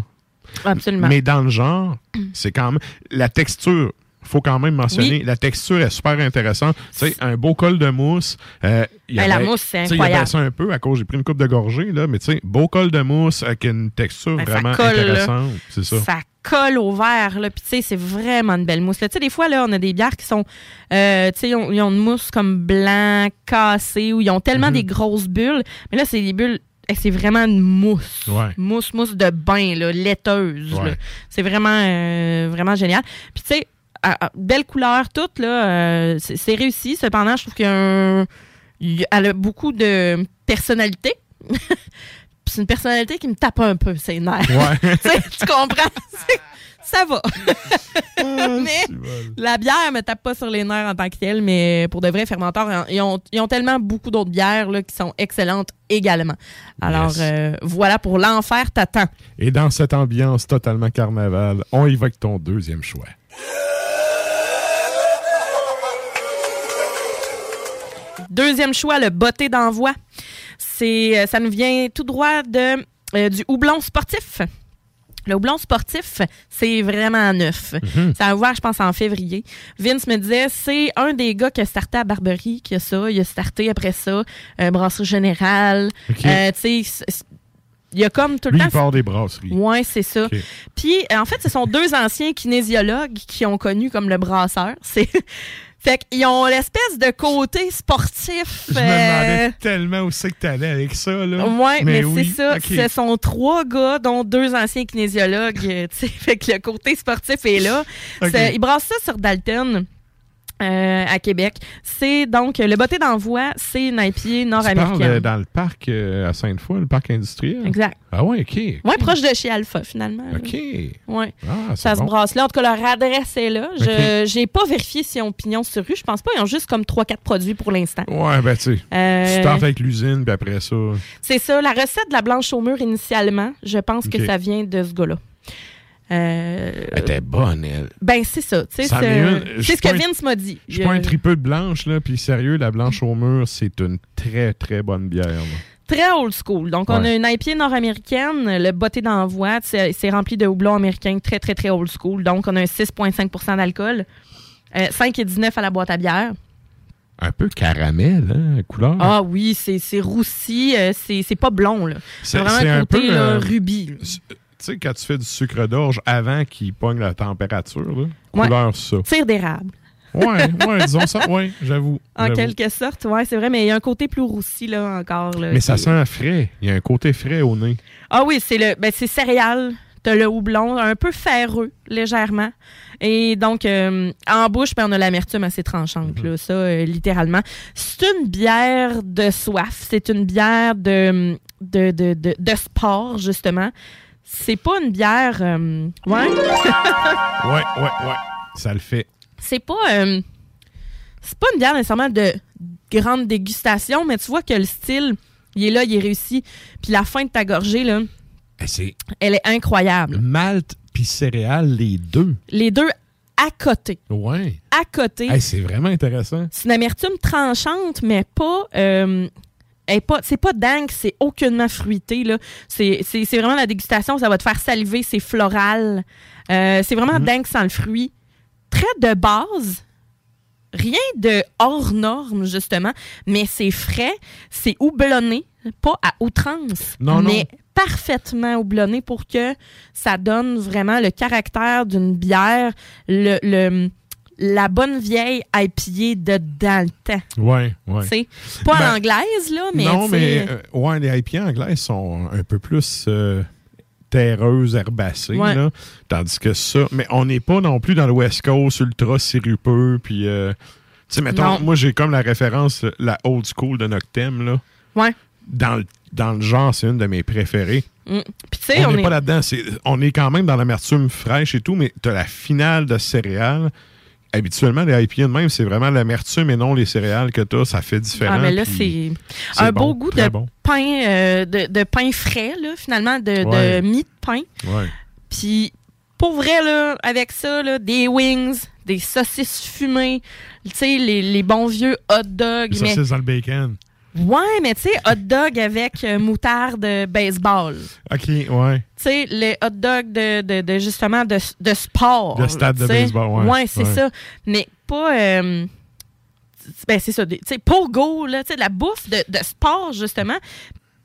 Absolument. Mais dans le genre, c'est quand même. La texture, faut quand même mentionner, Oui. la texture est super intéressante. Tu sais, un beau col de mousse. euh, il y la mousse, c'est Il incroyable. baissé un peu à cause j'ai pris une coupe de gorgée, là, mais tu sais, beau col de mousse avec une texture Ben, vraiment colle, intéressante. C'est ça. ça colle au verre, là. Puis, tu sais, c'est vraiment une belle mousse. Tu sais, des fois, là, on a des bières qui sont, euh, tu sais, ils ont, ils ont une mousse comme blanc, cassée, ou ils ont tellement Mhm. des grosses bulles. Mais là, c'est des bulles, eh, c'est vraiment une mousse. Ouais. Mousse, mousse de bain, là, laiteuse. Ouais. là. C'est vraiment, euh, vraiment génial. Puis, tu sais, à- belle couleur toute, là, euh, c'est c'est réussi. Cependant, je trouve qu'il y a un- elle beaucoup de personnalité. C'est une personnalité qui me tape un peu, ses nerfs. Ouais. tu, comprends? C'est- Ça va. mais la bière me tape pas sur les nerfs en tant que telle, mais pour de vrais fermenteurs, ils ont, ils ont tellement beaucoup d'autres bières là, qui sont excellentes également. Alors, Yes. euh, voilà pour l'enfer t'attend. Et dans cette ambiance totalement carnaval, on avec ton deuxième choix. Deuxième choix, le botté d'envoi. C'est, euh, ça nous vient tout droit de, euh, du houblon sportif. Le houblon sportif, c'est vraiment neuf. Mhm. Ça a ouvert, je pense, en février. Vince me disait, c'est un des gars qui a starté à Barberie, qui a ça. Il a starté après ça, euh, Brasserie Générale. Euh, tu sais, il y a comme tout le Lui, temps... il part des brasseries. Ouais, c'est ça. Puis, en fait, ce sont deux anciens kinésiologues qui ont connu comme le brasseur. C'est... Fait qu'ils ont l'espèce de côté sportif. Je me euh, demandais tellement où c'est que t'allais avec ça, là. Ouais, mais, oui, c'est ça. Ce sont trois gars, dont deux anciens kinésiologues. euh, fait que le côté sportif est là. Ils brassent ça sur Dalton. Euh, à Québec. C'est donc le botté d'envoi, c'est une IPA nord-américaine. euh, dans le parc euh, à Sainte-Foy, le parc industriel? Exact. Ah ouais, OK. Ouais, proche de chez Alpha, finalement. OK. Ouais. Ah, ça se brasse là. En tout cas, leur adresse est là. Je. J'ai pas vérifié si on pignon sur rue. Je pense pas. Ils ont juste comme 3-4 produits pour l'instant. Ouais, ben tu sais. Euh, Tu tentes avec l'usine, puis après ça. C'est ça. La recette de la blanche au mur, initialement, je pense que ça vient de ce gars-là. Euh, Elle était bonne, elle. ben, c'est ça. tu sais, C'en C'est est une. Ce que Vince m'a dit. Je suis pas un tripeux de blanche, là, puis sérieux, la blanche au mur, c'est une très, très bonne bière. là. Très old school. Donc, on a une IPA nord-américaine, le botté d'envoi, c'est rempli de houblon américain, très, très, très old school. Donc, on a un 6,5% d'alcool, euh, 5,19 à la boîte à bière. Un peu caramel, hein, couleur. Ah oui, c'est roussi, euh, c'est pas blond, là. C'est vraiment un côté là, euh, rubis. Tu sais, quand tu fais du sucre d'orge avant qu'il pogne la température, là, Ouais. couleur ça. Tire d'érable. Ouais, ouais, disons ça, ouais, j'avoue. En quelque sorte, ouais, c'est vrai, mais il y a un côté plus roussi, là, encore. là, Mais ça sent frais. Il y a un côté frais au nez. Ah oui, c'est le ben c'est céréales. T'as le houblon, un peu ferreux, légèrement. Et donc, euh, en bouche, ben, on a l'amertume assez tranchante, là, ça, euh, littéralement. C'est une bière de soif. C'est une bière de, de, de, de, de sport, justement. C'est pas une bière... euh, ouais? Ouais, ouais, ouais. Ça le fait. c'est pas euh, c'est pas une bière nécessairement de grande dégustation, mais tu vois que le style, il est là, il est réussi. Puis la fin de ta gorgée, là, Eh, elle est incroyable. malt puis céréales, les deux. Les deux à côté. Ouais. À côté. Hey, c'est vraiment intéressant. C'est une amertume tranchante, mais pas. euh, est pas c'est pas dingue, c'est aucunement fruité. là. C'est c'est- c'est vraiment la dégustation, ça va te faire saliver, c'est floral. Euh, c'est vraiment dingue sans le fruit. Très de base. Rien de hors norme, justement, mais c'est frais, c'est houblonné, pas à outrance, Non, non. mais parfaitement houblonné pour que ça donne vraiment le caractère d'une bière, le, le- la bonne vieille IPA de dans le temps. Tu sais, Pas Ben, à l'anglaise, là, mais. non, mais euh, ouais, les IPA anglaises sont un peu plus euh, terreuses, herbacées, Ouais. là. Tandis que ça, mais on n'est pas non plus dans le West Coast ultra sirupeux, puis euh, tu sais, mettons, Non. moi j'ai comme la référence, la old school de Noctem, là. Ouais. Dans le, dans le genre, c'est une de mes préférées. Mm. Puis tu sais, on n'est est. pas là-dedans. On est quand même dans l'amertume fraîche et tout, mais tu as la finale de céréales. Habituellement, les IPA de même, c'est vraiment l'amertume et non les céréales que tu as. Ça fait différent. Ah, mais là, c'est un bon, beau goût de bon. pain, euh, de, de pain frais, là, finalement, de, Ouais. de mie de pain. Ouais. Puis, pour vrai, là, avec ça, là, des wings, des saucisses fumées, tu sais, les, les bons vieux hot dogs. Les mais- saucisses dans le bacon. Ouais, mais tu sais, hot dog avec euh, moutarde de baseball. OK, ouais. Tu sais, les hot dogs de, de, de, justement de, de sport. De stade de baseball, ouais. Ouais, c'est Ouais. ça. Mais pas. euh, ben, c'est ça. Tu sais, pour go, là, tu sais, de la bouffe de, de sport, justement.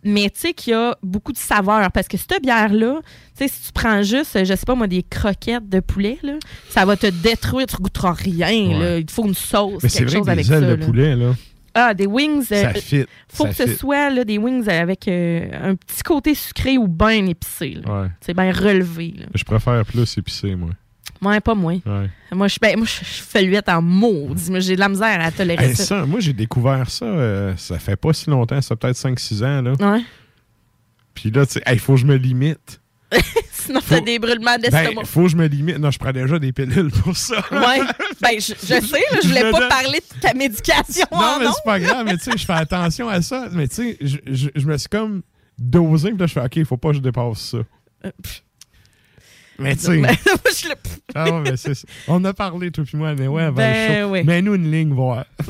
Mais tu sais qu'il y a beaucoup de saveur. Parce que cette bière-là, tu sais, si tu prends juste, je sais pas moi, des croquettes de poulet, là, ça va te détruire. Tu goûteras rien, Ouais. là. Il te faut une sauce, Mais c'est quelque vrai chose que avec des ailes ça. de là. poulet, là. Ah, des wings. Ça euh, fit, Faut ça que ce soit là, des wings avec euh, un petit côté sucré ou bien épicé. Ouais. C'est bien relevé. Là. Je préfère plus épicé, moi. Ouais, pas moi. Ouais. Moi, je ben, moi, je je fais l'huette en maudit. Moi, j'ai de la misère à tolérer Hey, ça. ça, moi, j'ai découvert ça, euh, ça fait pas si longtemps, ça fait peut-être 5-6 ans. Là. Ouais. Puis là, tu sais, il faut que je me limite. Sinon, t'as des brûlements d'estomac. Ben, faut que je me limite. Non, je prends déjà des pilules pour ça. Ouais. Ben, je, je sais, là, je voulais Je pas parler de ta médication. Non, en mais c'est pas grave, mais tu sais, je fais attention à ça. Mais tu sais, je, je- je me suis comme dosé, puis là, je fais, OK, il faut pas que je dépasse ça. Mais tu sais. Ah ouais, mais c'est ça. On a parlé, toi puis moi, mais ouais, avant Ben le show. oui. Mets-nous une ligne, voir.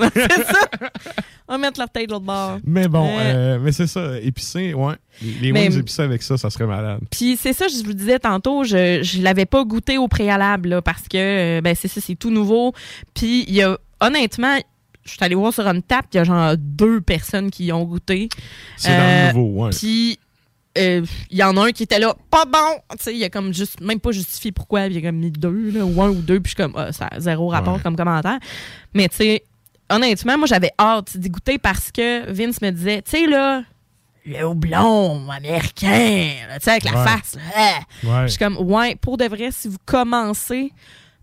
On va mettre leur tête de l'autre bord. Mais bon, Euh, euh, mais c'est ça, épicé, ouais. Les, Mais- wings épicés avec ça, ça serait malade. Puis c'est ça, je vous disais tantôt, je je l'avais pas goûté au préalable là, parce que euh, ben c'est ça, c'est tout nouveau. Puis il y a honnêtement, je suis allée voir sur une tap, il y a genre deux personnes qui y ont goûté. C'est dans le nouveau, ouais. Puis euh, il y en a un qui était là, pas bon. Tu sais, il a comme juste même pas justifié pourquoi, il a comme mis deux là, ou un ou deux, puis je suis comme ah, ça a zéro rapport Ouais. comme commentaire. Mais tu sais, honnêtement, moi j'avais hâte d'y goûter parce que Vince me disait, tu sais là, le houblon américain, tu sais, avec la Ouais. face. là. Ouais. Je suis comme, ouais, pour de vrai, si vous commencez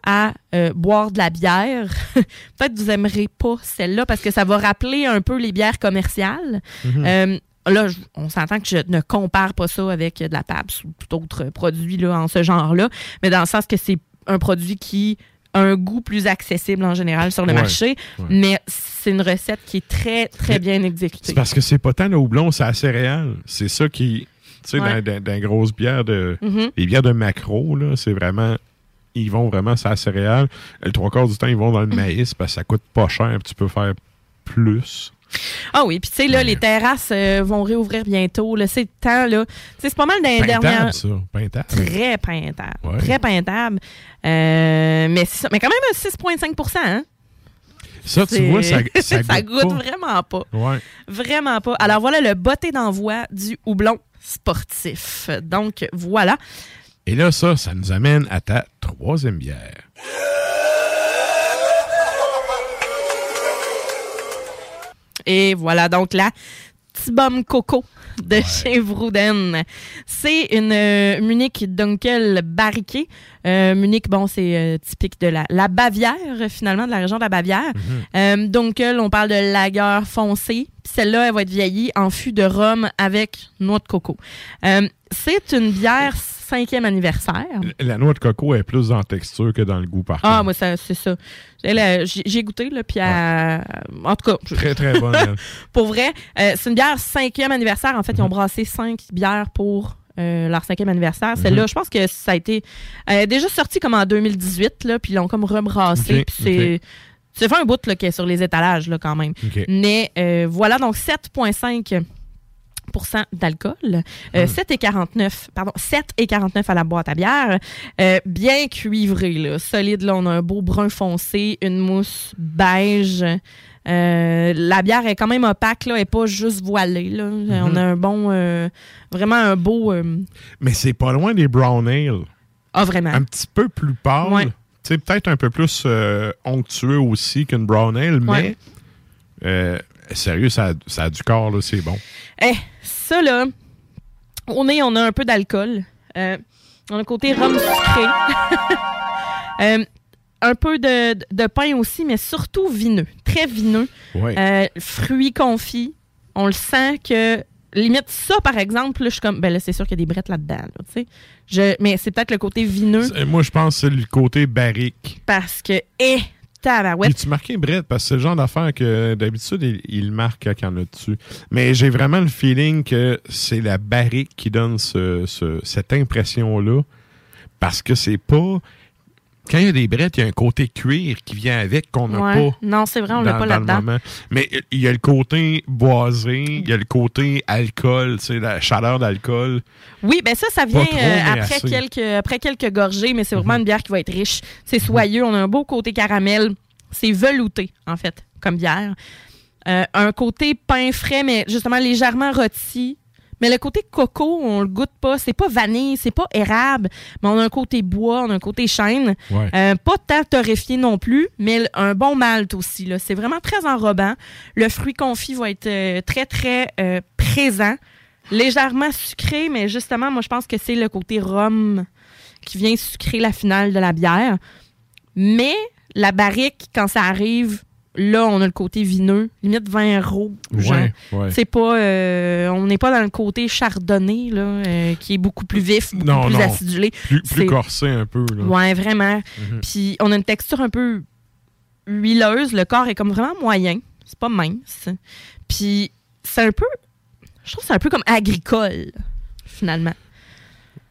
à euh, boire de la bière, peut-être vous aimerez pas celle-là parce que ça va rappeler un peu les bières commerciales. Mhm. Euh, là, je- on s'entend que je ne compare pas ça avec de la PAPS ou tout autre produit là, en ce genre-là, mais dans le sens que c'est un produit qui a un goût plus accessible en général sur le Ouais, marché, ouais. mais c'est une recette qui est très, très bien exécutée. C'est parce que c'est pas tant le houblon, c'est la céréale. C'est ça qui. Tu sais, Ouais. dans, dans, dans grosses bières de. Mhm. Les bières de macro, là, c'est vraiment. Ils vont vraiment sur la céréale. Le trois quarts du temps, ils vont dans le maïs parce que ça coûte pas cher tu peux faire plus. Ah oui, puis tu sais, là, les terrasses euh, vont réouvrir bientôt. C'est le temps, là. C'est pas mal dans les Peintable, dernières. ça. Peintable. Très peintable. Ouais. Très peintable. Euh, mais, mais quand même un 6,5% hein? Ça, tu vois, ça, ça, ça goûte, goûte pas. vraiment pas. Ouais. Vraiment pas. Alors voilà le botté d'envoi du houblon sportif. Donc voilà. Et là, ça, ça nous amène à ta troisième bière. Et voilà donc la Tibum Coco de chez Vrouden. C'est une euh, Munich Dunkel barriquée. Euh, Munich, bon, c'est euh, typique de la, la Bavière, finalement, de la région de la Bavière. Euh, Dunkel, on parle de lager foncé. Puis Celle-là, elle va être vieillie en fût de rhum avec noix de coco. C'est une bière cinquième anniversaire. La noix de coco est plus dans texture que dans le goût, par Ah, contre. moi, ça, c'est ça. Euh, J'ai goûté, là, puis elle- en tout cas... je- Très, très bonne. elle. pour vrai, euh, c'est une bière cinquième anniversaire. En fait, ils ont brassé cinq bières pour euh, leur cinquième anniversaire. Celle-là, Mhm. je pense que ça a été euh, déjà sorti comme en 2018, là, puis ils l'ont comme rebrassé. Puis c'est... fait un bout là, qui est sur les étalages là, quand même. Mais euh, voilà, donc 7,5 d'alcool. Euh, 7 et 49, pardon, 7 et 49 à la boîte à bière. Euh, bien cuivré, là, solide. Là, on a un beau brun foncé, une mousse beige. Euh, la bière est quand même opaque, là, elle n'est pas juste voilée. Là. On a un bon, euh, vraiment un beau. euh, Mais c'est pas loin des brown ale. Ah, vraiment. Un petit peu plus pâle. Ouais. Tu sais, peut-être un peu plus onctueux aussi qu'une brown ale, mais Ouais. Sérieux, ça, a- ça a du corps, là, c'est bon. Eh, ça là, au nez, on a un peu d'alcool. Euh, on a un côté rhum sucré. Euh, un peu de, de pain aussi, mais surtout vineux. Très vineux. Ouais. Euh, fruits confits. On le sent que. Limite, ça, par exemple, là, je suis comme. Ben là, c'est sûr qu'il y a des brettes là-dedans. là, tu sais. Je, mais c'est peut-être le côté vineux Moi, je pense que c'est le côté barrique. parce que. Eh, tabarouette. tu marqué Brett parce que c'est le genre d'affaire que d'habitude, il, il marque quand a dessus. Mais j'ai vraiment le feeling que c'est la barrique qui donne ce- ce- cette impression-là. Parce que c'est pas. Quand il y a des brettes, il y a un côté cuir qui vient avec qu'on n'a Ouais. pas. Non, c'est vrai, on l'a pas là-dedans. Mais il y a le côté boisé, il y a le côté alcool, tu sais, la chaleur d'alcool. Oui, ben ça, ça vient trop, euh, après, assez. Mhm. quelques, après quelques gorgées, mais c'est vraiment une bière qui va être riche. C'est soyeux, on a un beau côté caramel. C'est velouté, en fait, comme bière. Euh, un côté pain frais, mais justement légèrement rôti. Mais le côté coco, on le goûte pas. C'est pas vanille, c'est pas érable, mais on a un côté bois, on a un côté chêne. Ouais. Euh, pas tant torréfié non plus, mais un bon malt aussi. là. C'est vraiment très enrobant. Le fruit confit va être euh, très, très euh, présent. Légèrement sucré, mais justement, moi, je pense que c'est le côté rhum qui vient sucrer la finale de la bière. Mais la barrique, quand ça arrive, là, on a le côté vineux, limite vin rouge. Ouais, ouais. C'est pas, euh, on n'est pas dans le côté chardonnay, là, euh, qui est beaucoup plus vif, beaucoup Non, plus non. acidulé. Plus, plus corsé un peu. Là. Ouais, vraiment. Mhm. Puis on a une texture un peu huileuse. Le corps est comme vraiment moyen. C'est pas mince. Puis c'est un peu. Je trouve que c'est un peu comme agricole, finalement.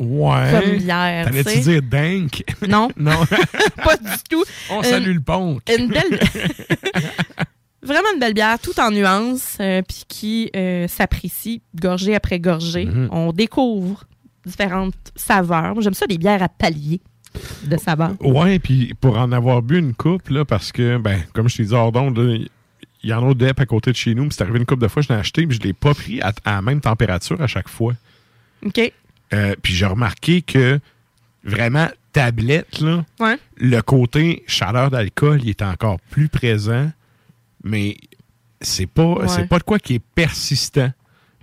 Ouais. Comme tu T'allais-tu dire dank? Non. non. pas du tout. On Une- salue le pont. Une belle. Vraiment une belle bière, tout en nuances, euh, puis qui euh, s'apprécie gorgée après gorgée. Mhm. On découvre différentes saveurs. Moi, J'aime ça, des bières à palier de saveurs. Ouais, puis pour en avoir bu une coupe, là, parce que, ben, comme je t'ai dit hors d'onde, il y en a DEP à côté de chez nous, puis c'est arrivé une coupe de fois, je l'ai acheté, puis je l'ai pas pris à, à la même température à chaque fois. OK. Euh, puis j'ai remarqué que vraiment, tablette, là, Ouais. le côté chaleur d'alcool, il est encore plus présent, mais c'est pas, Ouais. c'est pas de quoi qui est persistant.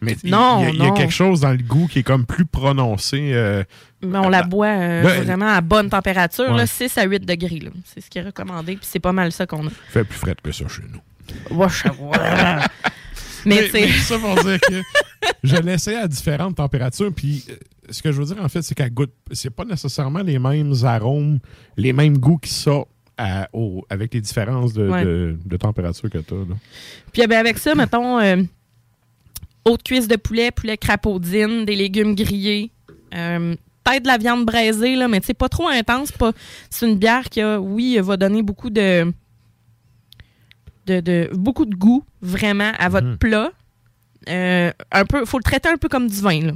Mais il- Non, il y, a- il y a non. quelque chose dans le goût qui est comme plus prononcé. euh, Mais on la boit euh, Ben, vraiment à bonne température, ouais. là, 6 à 8 degrés. C'est ce qui est recommandé, puis c'est pas mal ça qu'on a. fait plus frais que ça chez nous. Ouais, mais tu sais- mais ça pour dire que je l'essaie à différentes températures. Puis ce que je veux dire, en fait, c'est qu'elle goûte. C'est pas nécessairement les mêmes arômes, les mêmes goûts qui sortent à- au- avec les différences de, Ouais. de- de température que tu as. Puis eh ben, avec ça, mettons, euh, haute cuisse de poulet, poulet crapaudine, des légumes grillés. Euh, Peut-être de la viande braisée, là, mais c'est pas trop intense. Pas... C'est une bière qui, a, oui, va donner beaucoup de, de, de- beaucoup de goût, vraiment, à votre plat. Euh, un peu, faut le traiter un peu comme du vin. Là.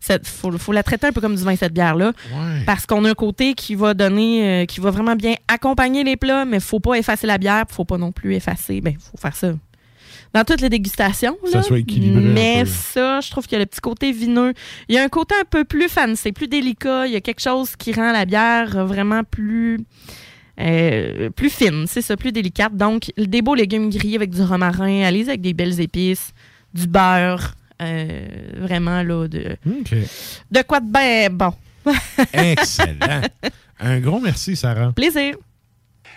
Cette- faut, faut la traiter un peu comme du vin, cette bière-là. Parce qu'on a un côté qui va donner, euh, qui va vraiment bien accompagner les plats, mais faut pas effacer la bière, faut pas non plus effacer. Ben, faut faire ça dans toutes les dégustations. Que ça là. soit équilibré un Mais ça, je trouve qu'il y a le petit côté vineux. Il y a un côté un peu plus fancy, plus délicat. Il y a quelque chose qui rend la bière vraiment plus. euh, plus fine, c'est ça, plus délicate. Donc, des beaux légumes grillés avec du romarin, allez avec des belles épices, du beurre, euh, vraiment là, de, de quoi de ben bon. Excellent. Un gros merci, Sarah. Plaisir.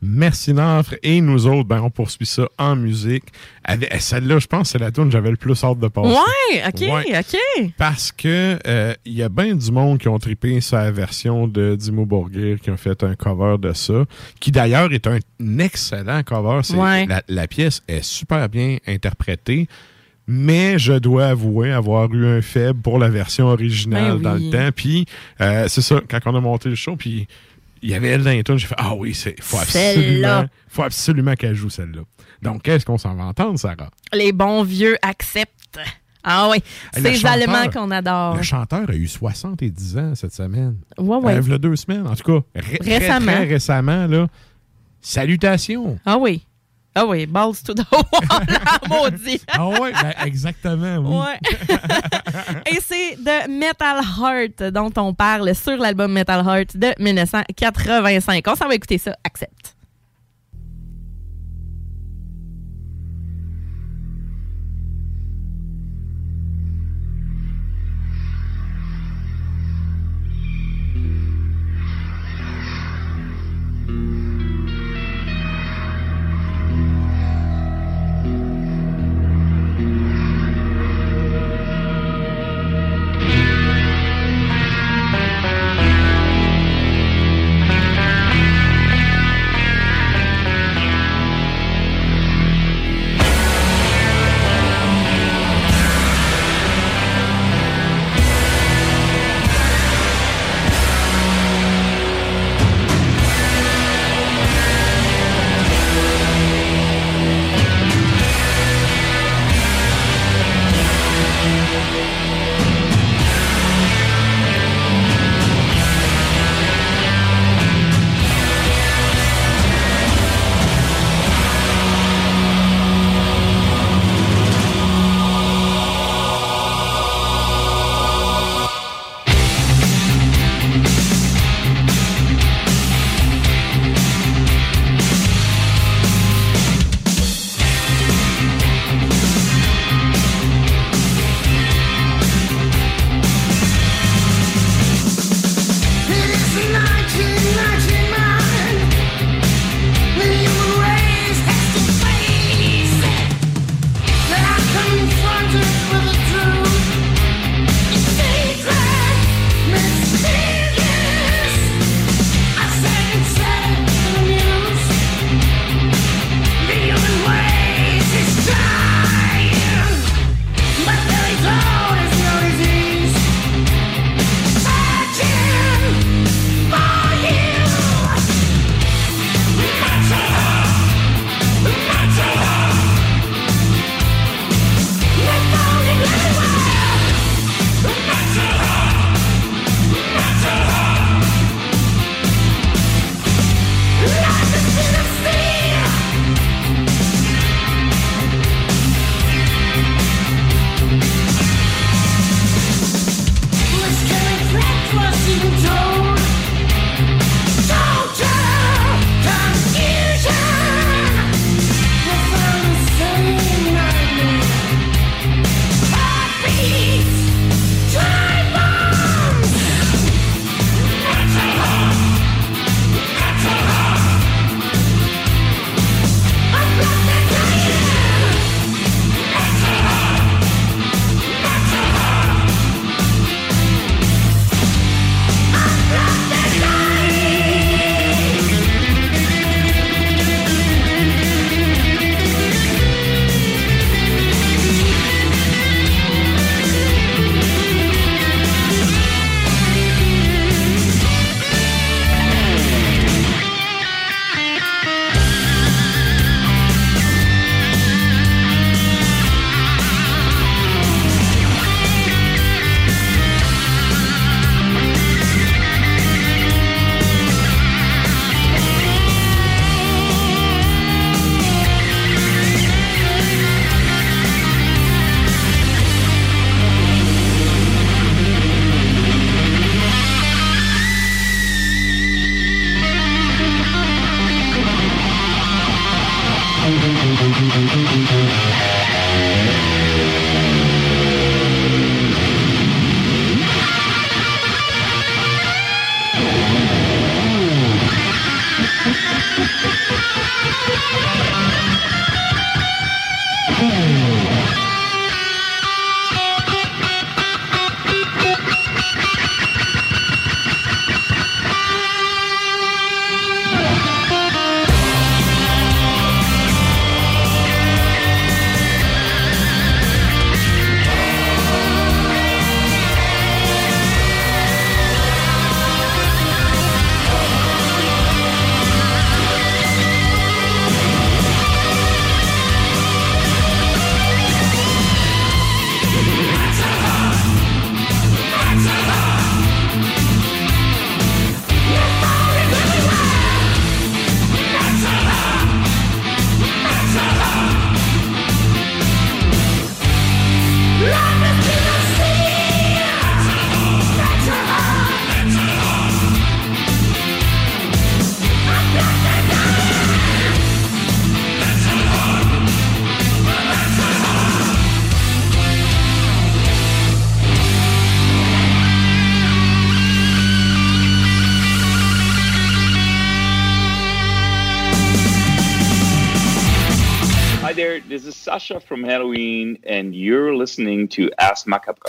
Merci Nafre. Et nous autres, ben, on poursuit ça en musique. Avec, eh, celle-là, je pense que c'est la tune que j'avais le plus hâte de passer. Ouais, OK, Ouais. OK. Parce que euh, il y a bien du monde qui ont trippé sa version de Dimo Borgir, qui ont fait un cover de ça, qui d'ailleurs est un excellent cover. C'est- Ouais. La, la pièce est super bien interprétée. Mais je dois avouer avoir eu un faible pour la version originale Ben dans le temps. Puis euh, c'est ça, quand on a monté le show, puis il y avait elle dans les tunes, j'ai fait Ah oui, c'est faut absolument, faut absolument qu'elle joue celle-là. Donc qu'est-ce qu'on s'en va entendre, Sarah? Les bons vieux acceptent. Ah oui, Hey, le ces chanteur- Allemands qu'on adore. Le chanteur a eu 70 ans cette semaine. Ouais, ouais. Euh, v'là deux semaines, en tout cas. Ré- très, Récemment. Très, récemment, là. Salutations. Ah oui. Ah oui, balls to the wall, la maudit. ah ouais, ben, exactement, oui. Ouais. Et c'est de Metal Heart dont on parle sur l'album Metal Heart de 1985. On s'en va écouter ça. Accepte. Listening to Ask Macabre.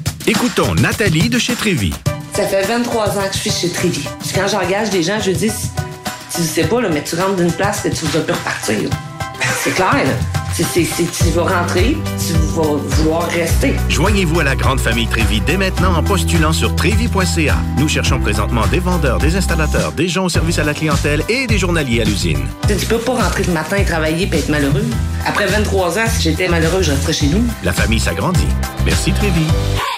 Écoutons Nathalie de chez Trévy. Ça fait 23 ans que je suis chez Trévy. Quand j'engage des gens, je dis, tu sais pas, là, mais tu rentres d'une place que tu vas plus repartir. C'est clair, là. C'est- tu vas rentrer, tu vas vouloir rester. Joignez-vous à la grande famille Trévy dès maintenant en postulant sur trévy.ca. Nous cherchons présentement des vendeurs, des installateurs, des gens au service à la clientèle et des journaliers à l'usine. Tu peux pas rentrer le matin et travailler et être malheureux. Après 23 ans, si j'étais malheureux, je resterais chez nous. La famille s'agrandit. Merci Trévy.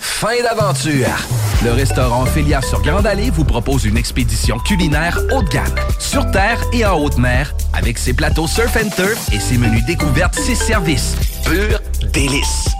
Fin d'aventure. Le restaurant Ophélia sur Grande Allée vous propose une expédition culinaire haut de gamme, sur terre et en haute mer, avec ses plateaux surf and turf et ses menus découvertes, ses services. Pur délice.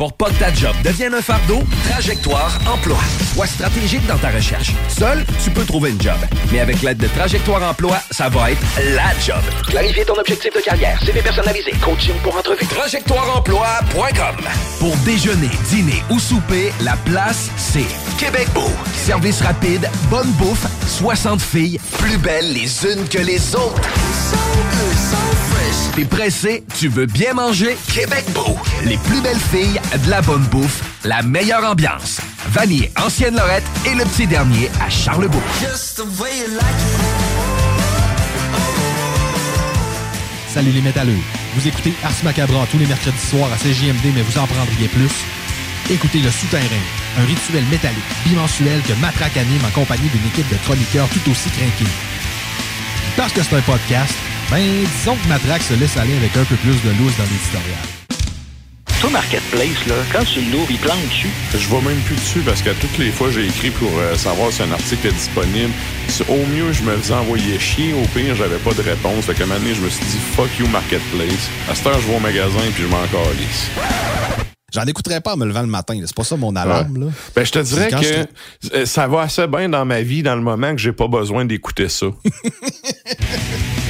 Pour pas que ta job devienne un fardeau, Trajectoire Emploi. Sois stratégique dans ta recherche. Seul, tu peux trouver une job. Mais avec l'aide de Trajectoire Emploi, ça va être la job. Clarifier ton objectif de carrière, CV personnalisé, coaching pour entrevue. TrajectoireEmploi.com Pour déjeuner, dîner ou souper, la place, c'est Québec Beau. Service rapide, bonne bouffe, 60 filles, plus belles les unes que les autres. T'es pressé, tu veux bien manger? Québec Beau. Les plus belles filles, de la bonne bouffe, la meilleure ambiance. Vanier, Ancienne Lorette et le petit dernier à Charlebourg. Salut les métalleux. Vous écoutez Ars Macabra tous les mercredis soirs à CJMD, mais vous en prendriez plus. Écoutez Le Souterrain, un rituel métallique bimensuel que Matraque anime en compagnie d'une équipe de chroniqueurs tout aussi craqués. Parce que c'est un podcast, ben disons que Matraque se laisse aller avec un peu plus de loose dans l'éditorial. Toi, Marketplace, là, quand tu l'ouvres, il plante dessus. Je vais même plus dessus parce que toutes les fois j'ai écrit pour euh, savoir si un article est disponible. Si Au mieux, je me faisais envoyer chier. Au pire, j'avais pas de réponse. Fait qu'à un moment donné, je me suis dit fuck you Marketplace. À cette heure, je vais au magasin puis je m'en calisse. J'en écouterais pas en me levant le matin. C'est pas ça mon alarme. Ouais. Là. Ben, je te dirais que ça va assez bien dans ma vie dans le moment que j'ai pas besoin d'écouter ça.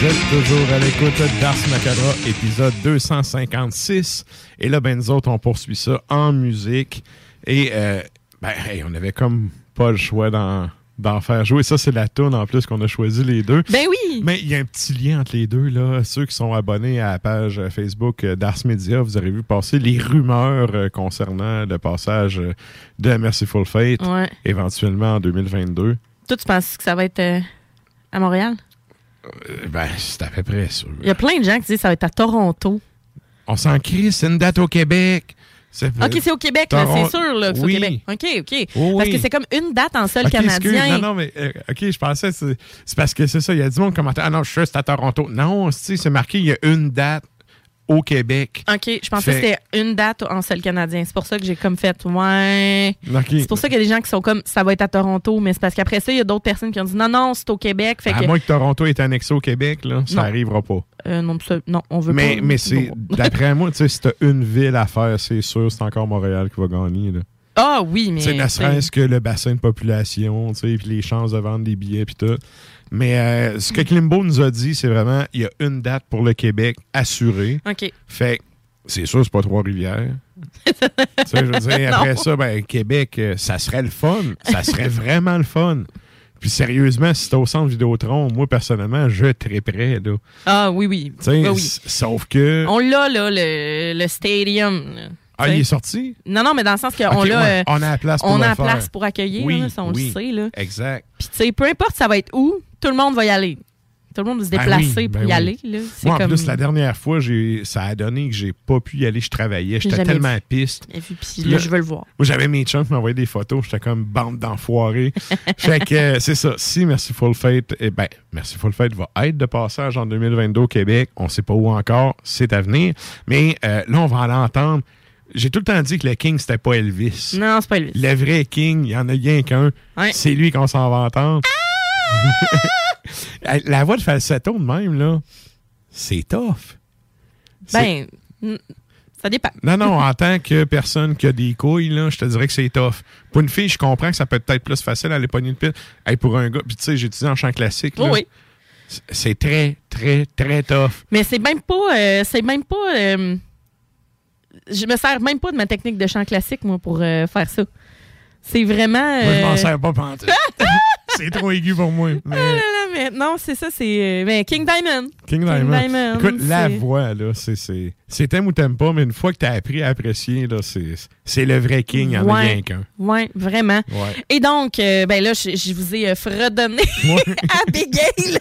Vous êtes toujours à l'écoute d'Ars Macabra, épisode 256. Et là, ben, nous autres, on poursuit ça en musique. Et, euh, ben, hey, on avait comme pas le choix d'en, d'en faire jouer. Ça, c'est la toune en plus qu'on a choisi les deux. Ben oui! Mais il y a un petit lien entre les deux, là. Ceux qui sont abonnés à la page Facebook d'Ars Media, vous aurez vu passer les rumeurs euh, concernant le passage de Merciful Fate, Ouais. éventuellement en 2022. Toi, tu penses que ça va être euh, à Montréal? Euh, ben, c'est à peu près sûr. Il y a plein de gens qui disent que ça va être à Toronto. On s'en crie, c'est une date au Québec. OK, c'est au Québec, Toron- c'est sûr là, c'est Oui. au Québec. OK, OK. Parce que c'est comme une date en sol Ok, excuse. canadien. Non, non, mais euh, OK, je pensais que c'est parce que c'est ça. Il y a du monde qui commentait Ah non, je suis sûr, c'est à Toronto. Non, si, c'est marqué, il y a une date au Québec. OK, je pensais Fait- que c'était une date en sol canadien. C'est pour ça que j'ai comme fait, ouais. C'est pour ça qu'il y a des gens qui sont comme, ça va être à Toronto, mais c'est parce qu'après ça, il y a d'autres personnes qui ont dit, non, non, c'est au Québec. Fait À que, moins que Toronto est annexé au Québec, là, ça n'arrivera pas. Euh, non, non, on veut Mais, pas. mais c'est, d'après moi, tu sais, si t'as une ville à faire, c'est sûr, c'est encore Montréal qui va gagner. Là. Ah oui, mais. Sais, ne serait-ce que le bassin de population, tu sais, puis les chances de vendre des billets, puis tout. Mais euh, ce que Klimbo nous a dit, c'est vraiment, il y a une date pour le Québec assurée. OK. Fait que c'est sûr, c'est pas Trois-Rivières. tu sais, je veux dire, après ça, ben, Québec, euh, ça serait le fun. Ça serait vraiment le fun. Puis sérieusement, si c'était au centre Vidéotron, moi, personnellement, je prêt, là. Ah oui, oui. Tu sais, Oui, sauf que... On l'a, là, le, le stadium. Ah, il est sorti? Non, non, mais dans le sens qu'on Ok, l'a. ouais, euh, on a la place pour on a la place pour accueillir, Oui, là, ça, on oui. le sait. Là. Exact. Puis, tu sais, peu importe ça va être où, tout le monde va y aller. Tout le monde va se Ben déplacer pour ben y aller. Là. Moi, en comme... plus, la dernière fois, ça a donné que j'ai pas pu y aller. Je travaillais. J'étais tellement vu. à piste. Et puis, puis là, je veux le voir. Moi, j'avais mes chums qui m'envoyaient des photos. J'étais comme bande d'enfoirés. fait que euh, c'est ça. Si Merciful Fate, eh ben, Merciful Fate va être de passage en 2022 au Québec. On sait pas où encore. C'est à venir. Mais euh, là, on va l'entendre. J'ai tout le temps dit que le King, c'était pas Elvis. Non, c'est pas Elvis. Le vrai King, il y en a rien qu'un. Ouais. C'est lui qu'on s'en va entendre. La voix de falsetto de même, là. c'est tough. Ben, ça dépend. Non, non, en tant que personne qui a des couilles, là, je te dirais que c'est tough. Pour une fille, je comprends que ça peut être peut-être plus facile à aller pogner une pile. Hey, pour un gars, puis tu sais, j'ai étudié en chant classique. là, Oh oui. C'est très, très, très tough. Mais c'est même pas. euh, c'est même pas. euh, je me sers même pas de ma technique de chant classique, moi, pour euh, faire ça. C'est vraiment. Moi, je m'en euh, sers pas pantoute. c'est trop aigu pour moi. mais- Ah là là, mais non, c'est ça, c'est. euh, ben, King Diamond. King Diamond. Écoute, la voix, là, c'est- c'est t'aimes ou t'aimes pas, mais une fois que t'as appris à apprécier, là, c'est c'est le vrai King, il en a rien qu'un. Ouais, vraiment. Ouais. Et donc, euh, ben là, je, je vous ai euh, fredonné Abigail.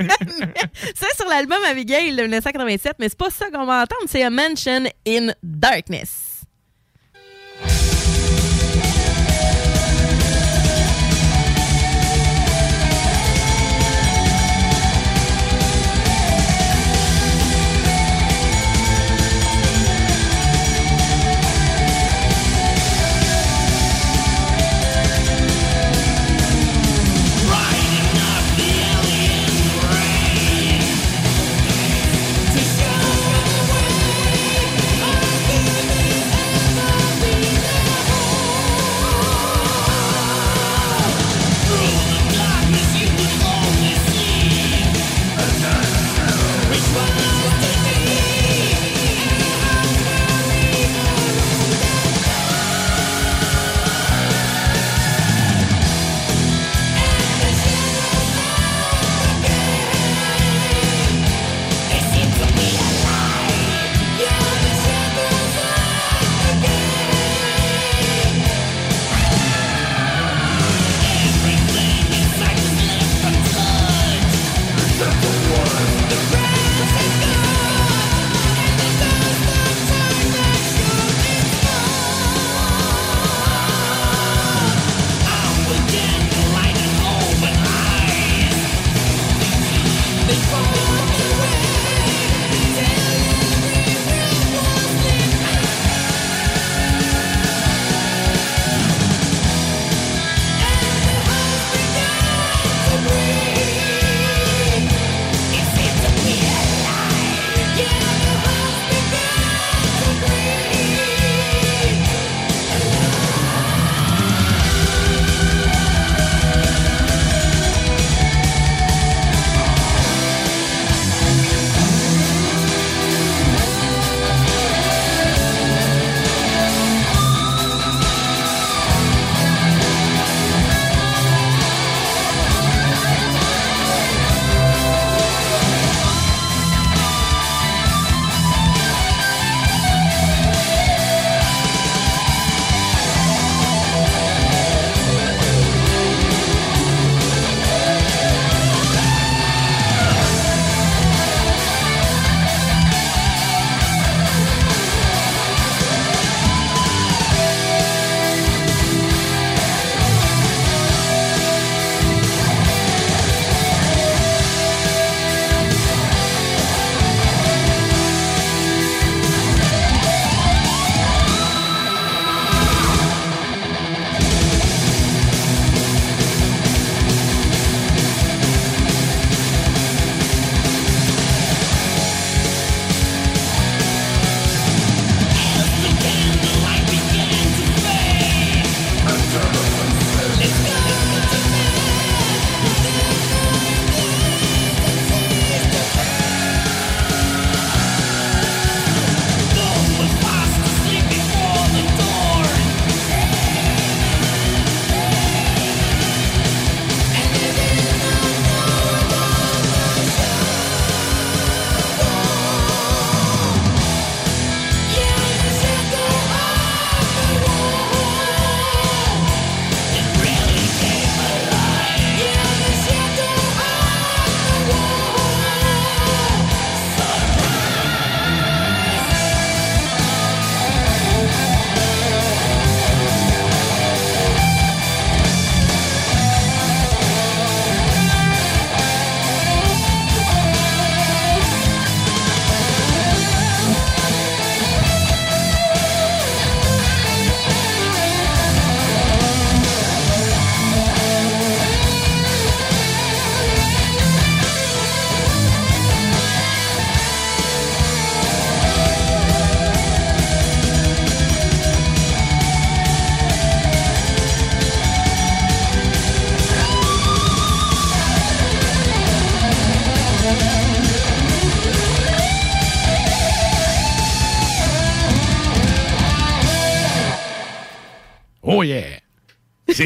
c'est sur l'album Abigail de 1987, mais c'est pas ça qu'on va entendre, c'est A Mansion in Darkness. been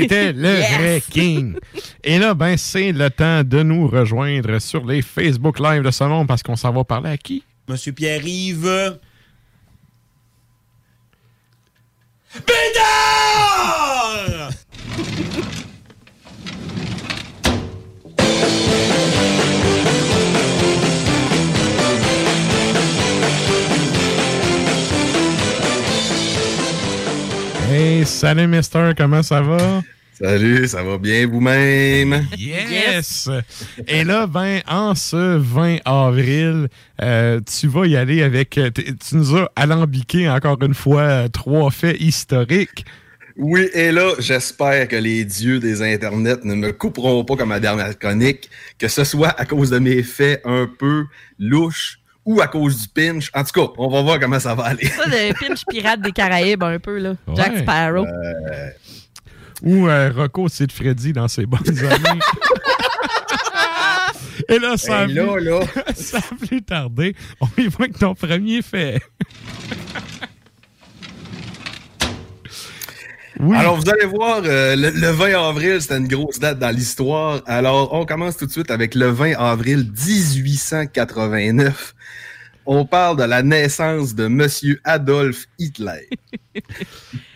C'était le Yes! vrai King. Et là, ben, c'est le temps de nous rejoindre sur les Facebook Live de ce monde parce qu'on s'en va parler à qui? Monsieur Pierre-Yves. Bédard! Hey, salut Mister, comment ça va? Salut, ça va bien vous-même? Yes! Et là, ben, en ce 20 avril, euh, tu vas y aller avec. euh, Tu nous as alambiqué encore une fois euh, trois faits historiques. Oui, et là, j'espère que les dieux des internets ne me couperont pas comme ma dernière chronique, que ce soit à cause de mes faits un peu louches ou à cause du pinch. En tout cas, on va voir comment ça va aller. Ça, le pinch pirate des Caraïbes, un peu, là. Jack. Sparrow. Ou euh, Rocco c'est Freddy dans ses bonnes années. Et là, ça Hey, là, là. ça a plus tardé. On y va avec ton premier fait. Oui. Alors, vous allez voir, euh, le, le 20 avril, c'était une grosse date dans l'histoire. Alors, on commence tout de suite avec le 20 avril 1889. On parle de la naissance de Monsieur Adolf Hitler.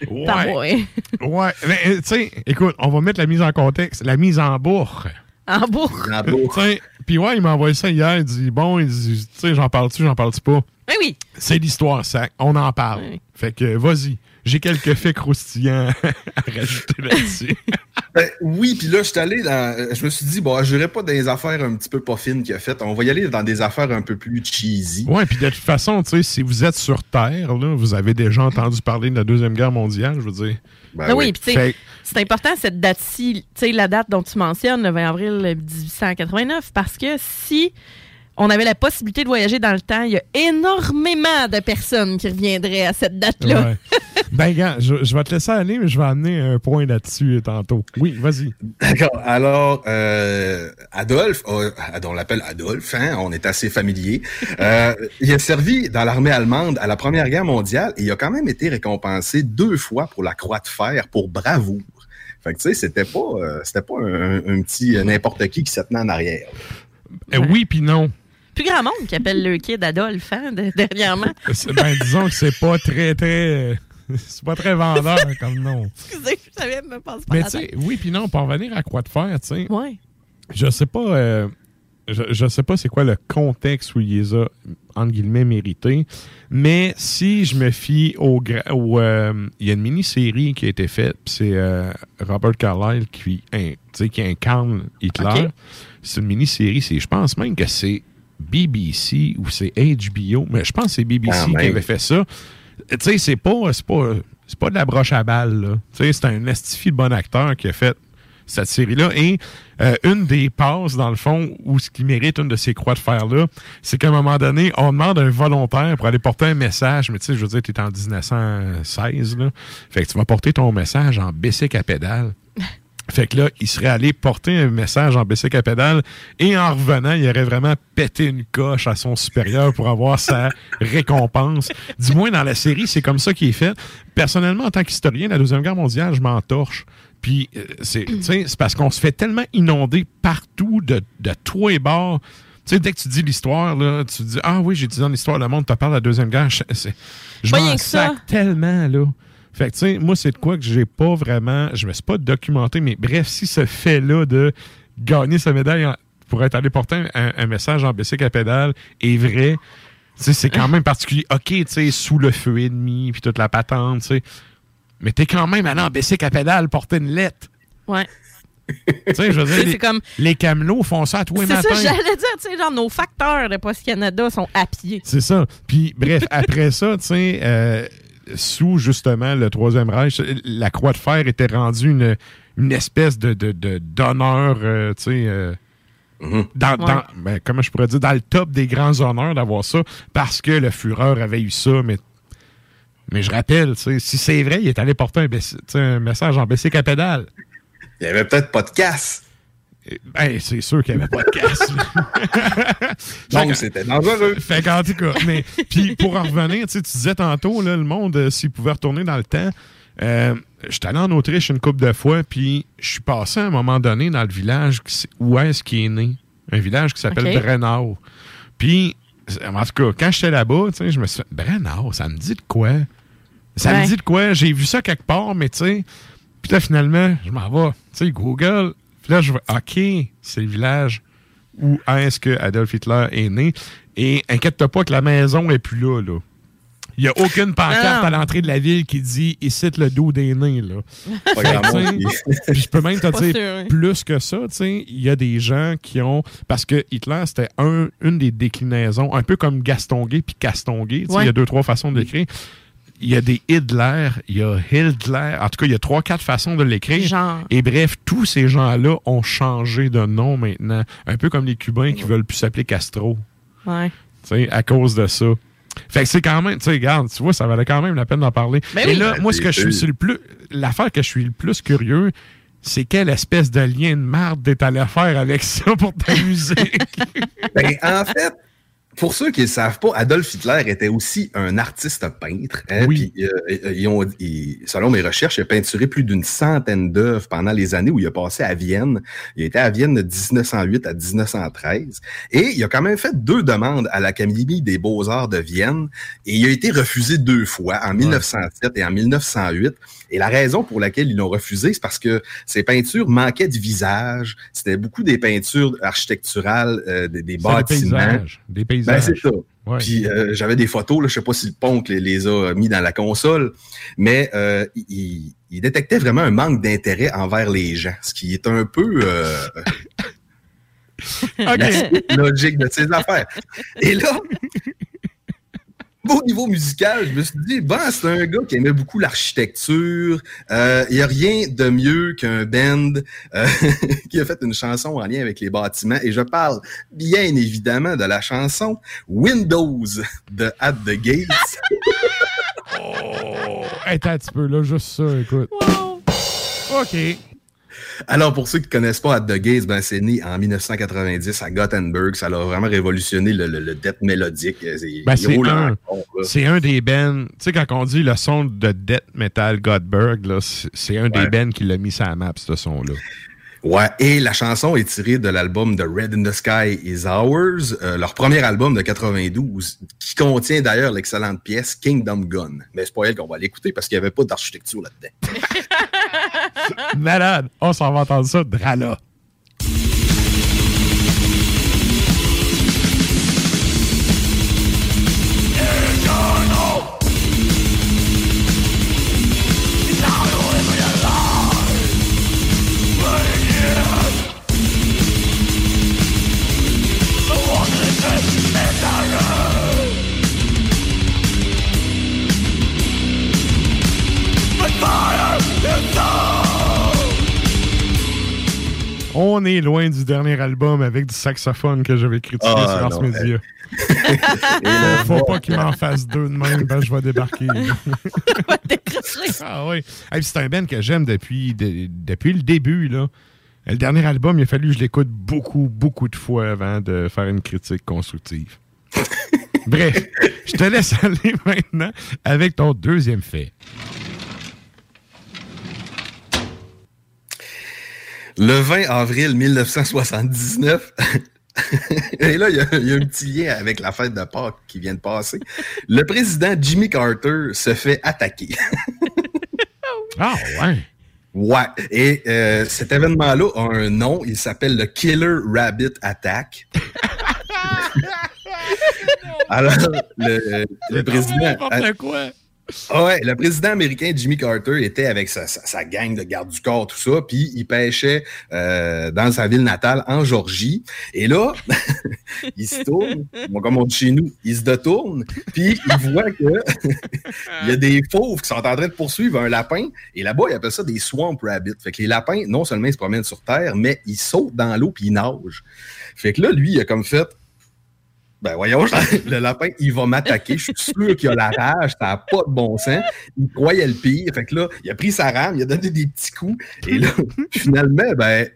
Ouais. Ouais. Mais, euh, tu sais, écoute, on va mettre la mise en contexte, la mise en bourre. En bourre. En sais, Puis ouais, il m'a envoyé ça hier. Il dit Bon, il dit, tu sais, j'en parle-tu, j'en parle-tu pas? Oui, oui. C'est l'histoire, ça. On en parle. Fait que, vas-y. J'ai quelques faits croustillants à rajouter là-dessus. Ben, oui, puis là, je suis allé dans. Je me suis dit, bon, je n'irai pas dans des affaires un petit peu pas fines qu'il a faites. On va y aller dans des affaires un peu plus cheesy. Ouais, puis de toute façon, tu sais, si vous êtes sur Terre, là, vous avez déjà entendu parler de la Deuxième Guerre mondiale, je veux dire. Ben oui, puis tu sais, Fait- c'est important cette date-ci, tu sais, la date dont tu mentionnes, le 20 avril 1889, parce que si on avait la possibilité de voyager dans le temps, il y a énormément de personnes qui reviendraient à cette date-là. Ouais. ben, gars, je, je vais te laisser aller, mais je vais amener un point là-dessus tantôt. Oui, vas-y. D'accord. Alors, euh, Adolphe, euh, on l'appelle Adolphe, hein, on est assez familier. Euh, il a servi dans l'armée allemande à la Première Guerre mondiale et il a quand même été récompensé deux fois pour la Croix de fer pour bravoure. Fait que tu sais, c'était pas, euh, c'était pas un, un petit euh, n'importe qui qui se tenait en arrière. Euh, oui, puis non. Plus grand monde qui appelle le kid Adolphe, hein, de- dernièrement. Ben, disons que c'est pas très, très. C'est pas très vendeur comme nom. Excusez, je savais même pas se Mais tu sais, oui, puis non, pour en revenir à quoi de faire, tu sais. Ouais. Je sais pas. euh, je, je sais pas c'est quoi le contexte où il les a, entre guillemets, mérités. Mais si je me fie au. euh, Il y a une mini-série qui a été faite, c'est euh, Robert Carlyle qui, incarne Hitler. C'est une mini-série. c'est- Je pense même que c'est BBC ou c'est HBO, mais je pense que c'est BBC qui avait fait ça. Tu sais, c'est pas, c'est pas, c'est pas de la broche à balle, là. Tu sais, c'est un estifi de bon acteur qui a fait cette série-là. Et euh, une des passes, dans le fond, où ce qui mérite une de ces croix de fer-là, c'est qu'à un moment donné, on demande un volontaire pour aller porter un message. Mais tu sais, je veux dire, tu es en 1916, là. Fait que tu vas porter ton message en bicycle à pédale. Fait que là, il serait allé porter un message en bicycle à pédale et en revenant, il aurait vraiment pété une coche à son supérieur pour avoir sa récompense. Du moins, dans la série, c'est comme ça qu'il est fait. Personnellement, en tant qu'historien la Deuxième Guerre mondiale, je m'en torche. Puis, euh, c'est tu sais, c'est parce qu'on se fait tellement inonder partout de, de tous les bords. Tu sais, dès que tu dis l'histoire, là, tu dis Ah oui, j'ai dit dans l'histoire, le monde te parle de la Deuxième Guerre. Je, je m'en sac tellement, là. Fait que, tu sais, moi, c'est de quoi que j'ai pas vraiment. Je me suis pas documenté, mais bref, si ce fait-là de gagner sa médaille en- pour être allé porter un, un message en bicycle à pédale est vrai, tu sais, c'est quand même particulier. OK, tu sais, sous le feu ennemi, puis toute la patente, tu sais. Mais t'es quand même allé en bicycle à pédale porter une lettre. Ouais. Tu sais, je veux dire, les, comme- les camelots font ça à tous les C'est ça, matins. j'allais dire, tu sais, genre, nos facteurs de Post Canada sont à pied. C'est ça. Puis, bref, après ça, tu sais, euh, sous justement le Troisième Reich, la croix de fer était rendue une, une espèce de de- de- d'honneur, euh, tu sais. euh, dans, Ouais. dans- ben, comment je pourrais dire, dans le top des grands honneurs d'avoir ça, parce que le Führer avait eu ça, mais, mais je rappelle, si c'est vrai, il est allé porter un, message en bicycle à pédale. Il y avait peut-être pas de casse. Ben, c'est sûr qu'il n'y avait pas de casse. Donc, c'était dangereux. Fait qu'en tout cas, mais puis pour en revenir, tu sais, tu disais tantôt, là, le monde, euh, s'il pouvait retourner dans le temps, euh, j'étais allé en Autriche une couple de fois, puis je suis passé à un moment donné dans le village où est-ce qu'il est né. Un village qui s'appelle Ok. Brennau. Puis, en tout cas, quand j'étais là-bas, tu sais, je me suis fait, Brennau, ça me dit de quoi? Ça Ouais. me dit de quoi? J'ai vu ça quelque part, mais tu sais, puis là, finalement, je m'en vais, tu sais, Google. Puis là, je vois, OK, c'est le village où est-ce que Adolf Hitler est né. Et inquiète-toi pas que la maison est plus là, là. Il n'y a aucune pancarte Non. à l'entrée de la ville qui dit ici le dos des nains. Là. Je peux même te dire sûr, oui. plus que ça. tu sais, Il y a des gens qui ont. Parce que Hitler, c'était un, une des déclinaisons, un peu comme Gaston Gay puis Caston Gay. tu sais, Ouais. Il y a deux, trois façons de l'écrire. Il y a des Hitler, il y a Hitler. En tout cas, il y a trois, quatre façons de l'écrire. Genre. Et bref, tous ces gens-là ont changé de nom maintenant. Un peu comme les Cubains qui veulent plus s'appeler Castro. Ouais. tu sais, à cause de ça. Fait que c'est quand même, tu sais, regarde, tu vois, ça valait quand même la peine d'en parler. Et oui. là, Ben, moi, ce que je suis le plus, l'affaire que je suis le plus curieux, c'est quelle espèce de lien de marde t'es allé faire avec ça pour ta musique? Ben, en fait, pour ceux qui ne savent pas, Adolf Hitler était aussi un artiste peintre. hein, Oui. euh, ils ont, ils- selon mes recherches, il a peinturé plus d'une centaine d'œuvres pendant les années où il a passé à Vienne. Il était à Vienne de 1908 à 1913. Et il a quand même fait deux demandes à l'Académie des beaux-arts de Vienne. Et il a été refusé deux fois, en 1907 et en 1908. Et la raison pour laquelle ils l'ont refusé, c'est parce que ses peintures manquaient de visage. C'était beaucoup des peintures architecturales, euh, des, des des bâtiments. paysages. Des paysages. Ben, c'est ça. Ouais. Puis euh, j'avais des photos, là, je sais pas si le Poncle les, les a mis dans la console, mais euh, il, détectait vraiment un manque d'intérêt envers les gens, ce qui est un peu euh, la logique de ses affaires. Et là, au niveau musical, je me suis dit, bon, c'est un gars qui aimait beaucoup l'architecture. Euh, Il n'y a rien de mieux qu'un band euh, qui a fait une chanson en lien avec les bâtiments. Et je parle bien évidemment de la chanson Windows de At the Gates. oh, attends un petit peu, là, juste ça, écoute. OK. Alors, pour ceux qui ne connaissent pas At the Gates, ben, c'est né en 1990 à Gothenburg. Ça a vraiment révolutionné le, le, le death mélodique. C'est Ben, c'est un, des bands. Tu sais, quand on dit le son de Death Metal là, c'est un des bands qui l'a mis sur la map, ce son-là. Ouais, et la chanson est tirée de l'album The Red in the Sky is Ours, euh, leur premier album de 92, qui contient d'ailleurs l'excellente pièce Kingdom Gun. Mais c'est pas elle qu'on va l'écouter parce qu'il n'y avait pas d'architecture là-dedans. Malade. On s'en va entendre ça, Drala. On est loin du dernier album avec du saxophone que j'avais critiqué Ah, sur Ars Media. là, Faut pas qu'il m'en fasse deux de même, ben je vais débarquer. ah oui. Hey, c'est un band que j'aime depuis, de- depuis le début. Là. Le dernier album, il a fallu que je l'écoute beaucoup, beaucoup de fois avant de faire une critique constructive. Bref, je te laisse aller maintenant avec ton deuxième fait. Le 20 avril 1979, et là, il y, a- il y a un petit lien avec la fête de Pâques qui vient de passer. Le président Jimmy Carter se fait attaquer. Ah ouais. Ouais. Et euh, cet événement-là a un nom. Il s'appelle le Killer Rabbit Attack. Alors, le, le président. Ah ouais, le président américain Jimmy Carter était avec sa, gang de gardes du corps, tout ça, puis il pêchait euh, dans sa ville natale en Georgie. Et là, il se tourne, comme on dit chez nous, il se détourne, puis il voit que il y a des fauves qui sont en train de poursuivre un lapin. Et là-bas, ils appellent ça des swamp rabbits. Fait que les lapins, non seulement ils se promènent sur terre, mais ils sautent dans l'eau puis ils nagent. Fait que là, lui, il a comme fait. Ben voyons, le lapin, il va m'attaquer. Je suis sûr qu'il a la rage, ça n'a pas de bon sens. Il croyait le pire. Fait que là, il a pris sa rame, il a donné des petits coups. Et là, finalement, ben,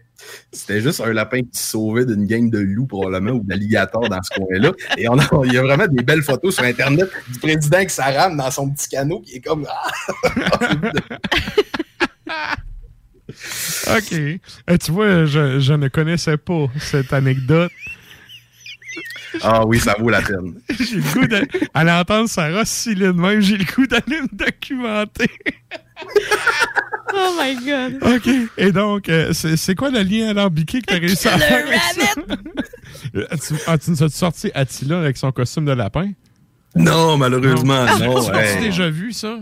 c'était juste un lapin qui se sauvait d'une gang de loups, probablement, ou d'alligators dans ce coin-là. Et on a, il y a vraiment des belles photos sur Internet du président avec sa rame dans son petit canot qui est comme. Ah! OK. Euh, tu vois, je ne connaissais pas cette anecdote. Ah oui, ça vaut la peine. J'ai le goût de. À l'entendre Sarah de même, j'ai le goût d'aller me documenter. Oh my God. OK. Et donc, euh, c'est c'est quoi le lien alambiqué que tu as réussi à faire? avec ça? Euh, tu, ah, tu nous as sorti Attila avec son costume de lapin? Non, malheureusement, Ah, non. Tu ouais. l'as-tu déjà vu, ça?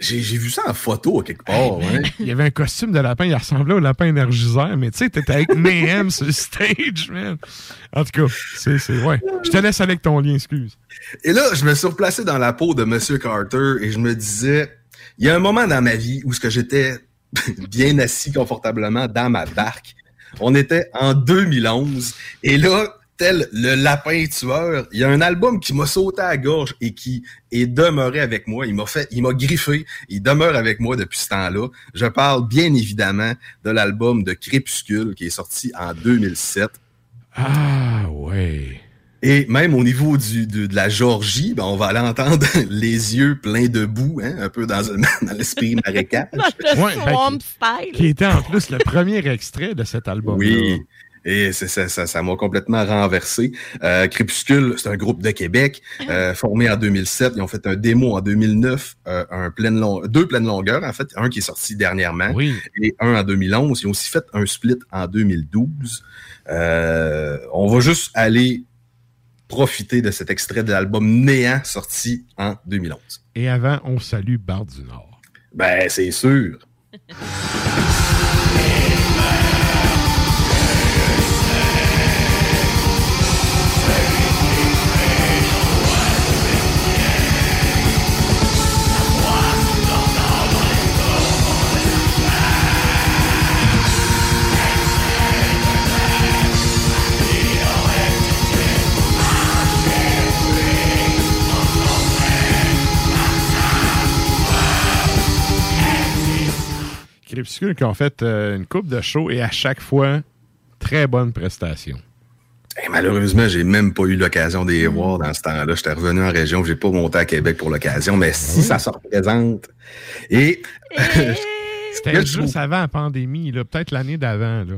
J'ai vu ça en photo à quelque part, ouais. Il y avait un costume de lapin, il ressemblait au lapin énergiseur, mais tu sais, t'étais avec Mayhem sur le stage, man. En tout cas, c'est, c'est, ouais. Je te laisse avec ton lien, excuse. Et là, je me suis replacé dans la peau de Monsieur Carter et je me disais, il y a un moment dans ma vie où ce que j'étais bien assis confortablement dans ma barque. On était en 2011 et là, tel le lapin tueur, il y a un album qui m'a sauté à la gorge et qui est demeuré avec moi. Il m'a fait, il m'a griffé. Il demeure avec moi depuis ce temps-là. Je parle bien évidemment de l'album de Crépuscule qui est sorti en 2007. Ah, ouais. Et même au niveau du, de, de la Georgie, ben, on va aller entendre les yeux pleins de boue, hein, un peu dans, dans l'esprit marécage. Le Ouais, ben, style. Qui était en plus le premier extrait de cet album. Oui. Et ça ça ça m'a complètement renversé. Euh, Crépuscule, c'est un groupe de Québec euh, formé en 2007. Ils ont fait un démo en 2009, euh, un pleine long- deux pleines longueurs en fait, un qui est sorti dernièrement et un en 2011. Ils ont aussi fait un split en 2012. Euh, on va juste aller profiter de cet extrait de l'album Néant sorti en 2011. Et avant, on salue Barre du Nord. Ben c'est sûr. Crépuscule qui ont fait euh, une coupe de show et à chaque fois, très bonne prestation. Et malheureusement, j'ai même pas eu l'occasion de les voir dans ce temps-là. J'étais revenu en région, j'ai pas monté à Québec pour l'occasion, mais si ça se représente. Et C'était juste avant la pandémie, peut-être l'année d'avant. Là.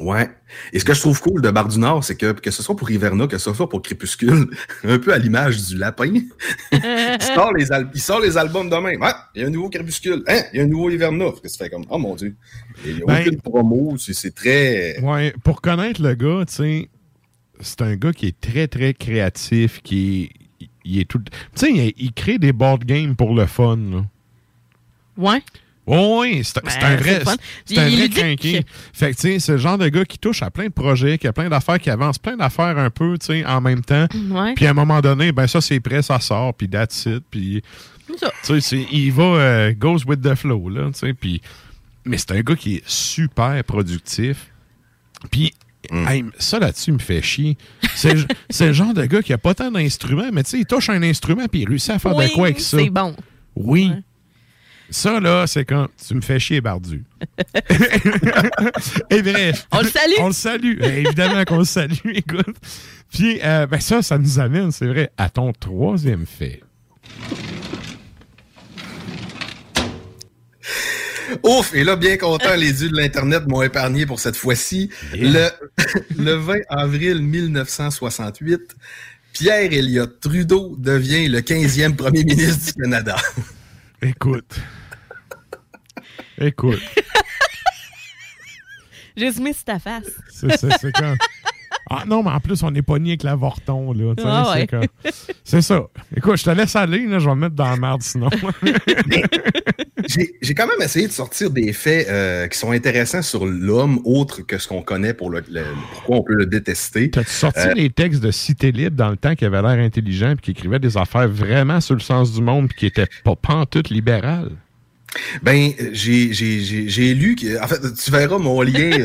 Ouais. Et ce que je trouve cool de Bar du Nord, c'est que que ce soit pour Hiverna, que ce soit pour Crépuscule, un peu à l'image du lapin, il, sort les al- il sort les albums demain. Ah, il y a un nouveau Crépuscule. Hein, il y a un nouveau Hiverna. Que ça fait comme, oh mon Dieu. Il n'y a Ben- aucune promo. C'est c'est très. Ouais, pour connaître le gars, tu sais, c'est un gars qui est très, très créatif, qui est, il est tout... Tu sais, il, il crée des board games pour le fun, là. Ouais. Oui, c'est Ben, un vrai, c'est un est vrai crinqué. Fait que, tu sais, c'est le genre de gars qui touche à plein de projets, qui a plein d'affaires, qui avance plein d'affaires un peu, tu sais, en même temps. Ouais. Puis à un moment donné, ben ça, c'est prêt, ça sort, puis that's it. Puis, tu sais, il va, euh, goes with the flow, là, tu sais. Puis, mais c'est un gars qui est super productif. Puis, hey, ça là-dessus me fait chier. C'est le- genre de gars qui a pas tant d'instruments, mais tu sais, il touche un instrument, puis il réussit à faire Oui, de quoi avec ça. c'est bon. Oui. Ça, là, c'est quand tu me fais chier, Bardu. Et bref. On le salue. On le salue. Eh, Évidemment qu'on le salue, écoute. Puis, euh, ben ça, ça nous amène, c'est vrai, à ton troisième fait. Ouf! Et là, bien content, les yeux de l'Internet m'ont épargné pour cette fois-ci. Le, le 20 avril 1968, Pierre Elliott Trudeau devient le 15e premier ministre du Canada. Écoute. Écoute. Zoomé sur ta face. C'est c'est- c'est comme. Ah non, mais en plus, on n'est pas ni avec l'avorton, là. Ah c'est ouais. comme- C'est ça. Écoute, je te laisse aller, là, je vais me mettre dans la merde sinon. J'ai j'ai quand même essayé de sortir des faits euh, qui sont intéressants sur l'homme, autre que ce qu'on connaît pour le, le- pourquoi on peut le détester. T'as-tu sorti Euh, les textes de Cité Libre dans le temps qui avait l'air intelligent puis qui écrivait des affaires vraiment sur le sens du monde puis qui étaient pas pantoute libérales? Ben, j'ai j'ai- j'ai- j'ai lu que. En fait, tu verras mon lien.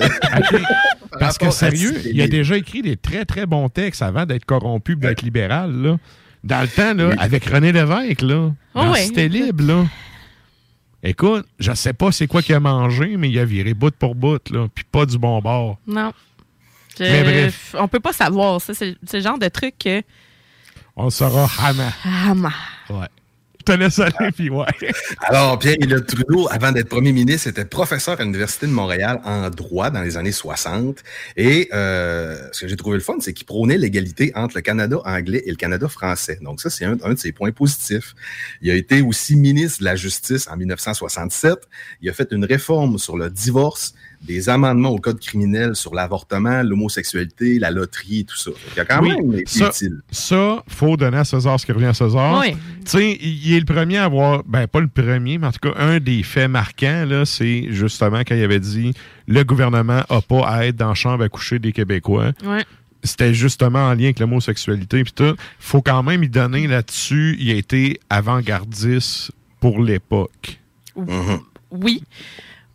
par Parce que sérieux, il a déjà écrit des très très bons textes avant d'être corrompu et d'être libéral, là. Dans le temps, là, avec René Lévesque, là. Ouais. Cité Libre, là. Écoute, je sais pas c'est quoi qu'il a mangé, mais il a viré bout pour bout, là. Puis pas du bon bord. Non. Je- Mais bref. On peut pas savoir. ça. C'est le genre de truc que. On le saura jamais. Ah, ma. Ouais. Te laisse aller, puis ouais. Alors, Pierre-Éliott Trudeau, avant d'être premier ministre, était professeur à l'Université de Montréal en droit dans les années 60. Et euh, ce que j'ai trouvé le fun, c'est qu'il prônait l'égalité entre le Canada anglais et le Canada français. Donc ça, c'est un, un de ses points positifs. Il a été aussi ministre de la Justice en 1967. Il a fait une réforme sur le divorce, des amendements au code criminel sur l'avortement, l'homosexualité, la loterie et tout ça. Il a quand Oui, même été ça, utile. ça, faut donner à César ce qui revient à César. Oui. Tu sais, il est le premier à avoir, ben pas le premier, mais en tout cas, un des faits marquants, là, c'est justement quand il avait dit le gouvernement n'a pas à être dans la chambre à coucher des Québécois. Ouais. C'était justement en lien avec l'homosexualité puis tout. Faut quand même y donner là-dessus, il a été avant-gardiste pour l'époque. Oui.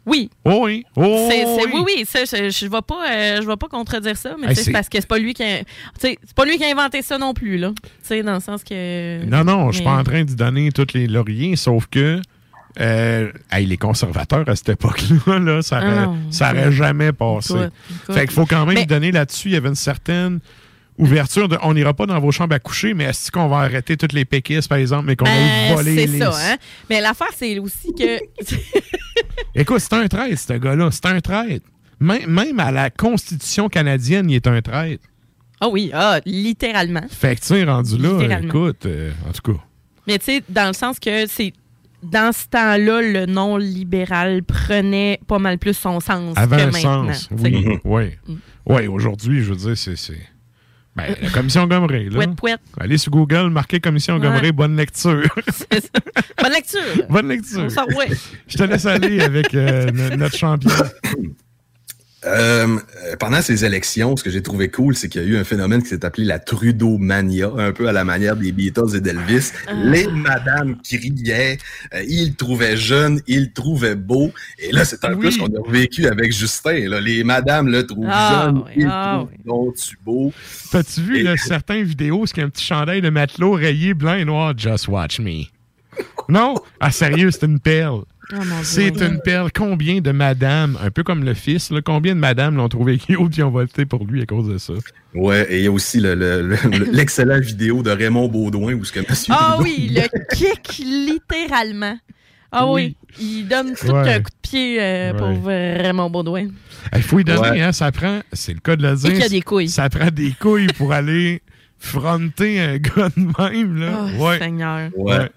Oui. Oh oui. Oh C'est- c'est- oui. oui, oui, ça, je, je vais pas, euh, je vais pas contredire ça, mais Hey, c'est- c'est parce que c'est pas lui qui, a, c'est pas lui qui a inventé ça non plus là. Dans le sens que. Non, non, je suis pas Mais- en train d'y donner tous les lauriers, sauf que euh, hey, les conservateurs à cette époque-là, là, ça Ah aurait, non, ça aurait écoute, jamais passé. écoute, écoute. Fait qu'il faut quand même Mais- donner là-dessus. Il y avait une certaine ouverture de on n'ira pas dans vos chambres à coucher, mais est-ce qu'on va arrêter toutes les péquistes, par exemple, mais qu'on Ben, va voler c'est les. ça, hein. Mais l'affaire, c'est aussi que. Écoute, c'est un traître, ce gars-là. C'est un traître. Même, même à la Constitution canadienne, il est un traître. Ah oui, ah, littéralement. Fait que, tu sais, rendu là, écoute, euh, en tout cas. Mais tu sais, dans le sens que c'est. Dans ce temps-là, le nom libéral prenait pas mal plus son sens Avant que un maintenant. sens, oui. Oui, Mm. oui aujourd'hui, je veux dire, c'est. Ben, la commission Gomeray, là. Pouette. Allez sur Google, marquez commission Ouais. Gomeray, bonne lecture. Bonne lecture. bonne lecture. On. Je te laisse aller avec euh, no- notre champion. Euh, pendant ces élections, ce que j'ai trouvé cool, c'est qu'il y a eu un phénomène qui s'est appelé la Trudeau-mania, un peu à la manière des Beatles et d'Elvis. Ah. Les madames criaient, euh, ils le trouvaient jeune, ils le trouvaient beau. Et là, c'est un peu Oui. ce qu'on a vécu avec Justin. Là. Les madames le trouvent Ah, jeune, oui, ils le ah, trouvent donc-tu beau. T'as-tu vu là, certaines vidéos où il y a un petit chandail de matelot rayé blanc et noir? Just watch me. Non? Ah, sérieux, c'est une perle. Oh. C'est une perle. Combien de madames, un peu comme le fils, là, combien de madames l'ont trouvé cute et ont voté pour lui à cause de ça? Ouais, et il y a aussi le- le- vidéo de Raymond Baudouin où ce que Monsieur Ah Trudeau- oui, le kick littéralement. Ah oui, il donne tout Ouais. un coup de pied euh, pour Ouais. vraiment Baudouin. Il faut y donner, Ouais. hein, ça prend, c'est le cas de le dire. qu'il y a des couilles. Ça prend des couilles pour aller fronter un gars de même, là. Oh, ouais. Seigneur. Ouais.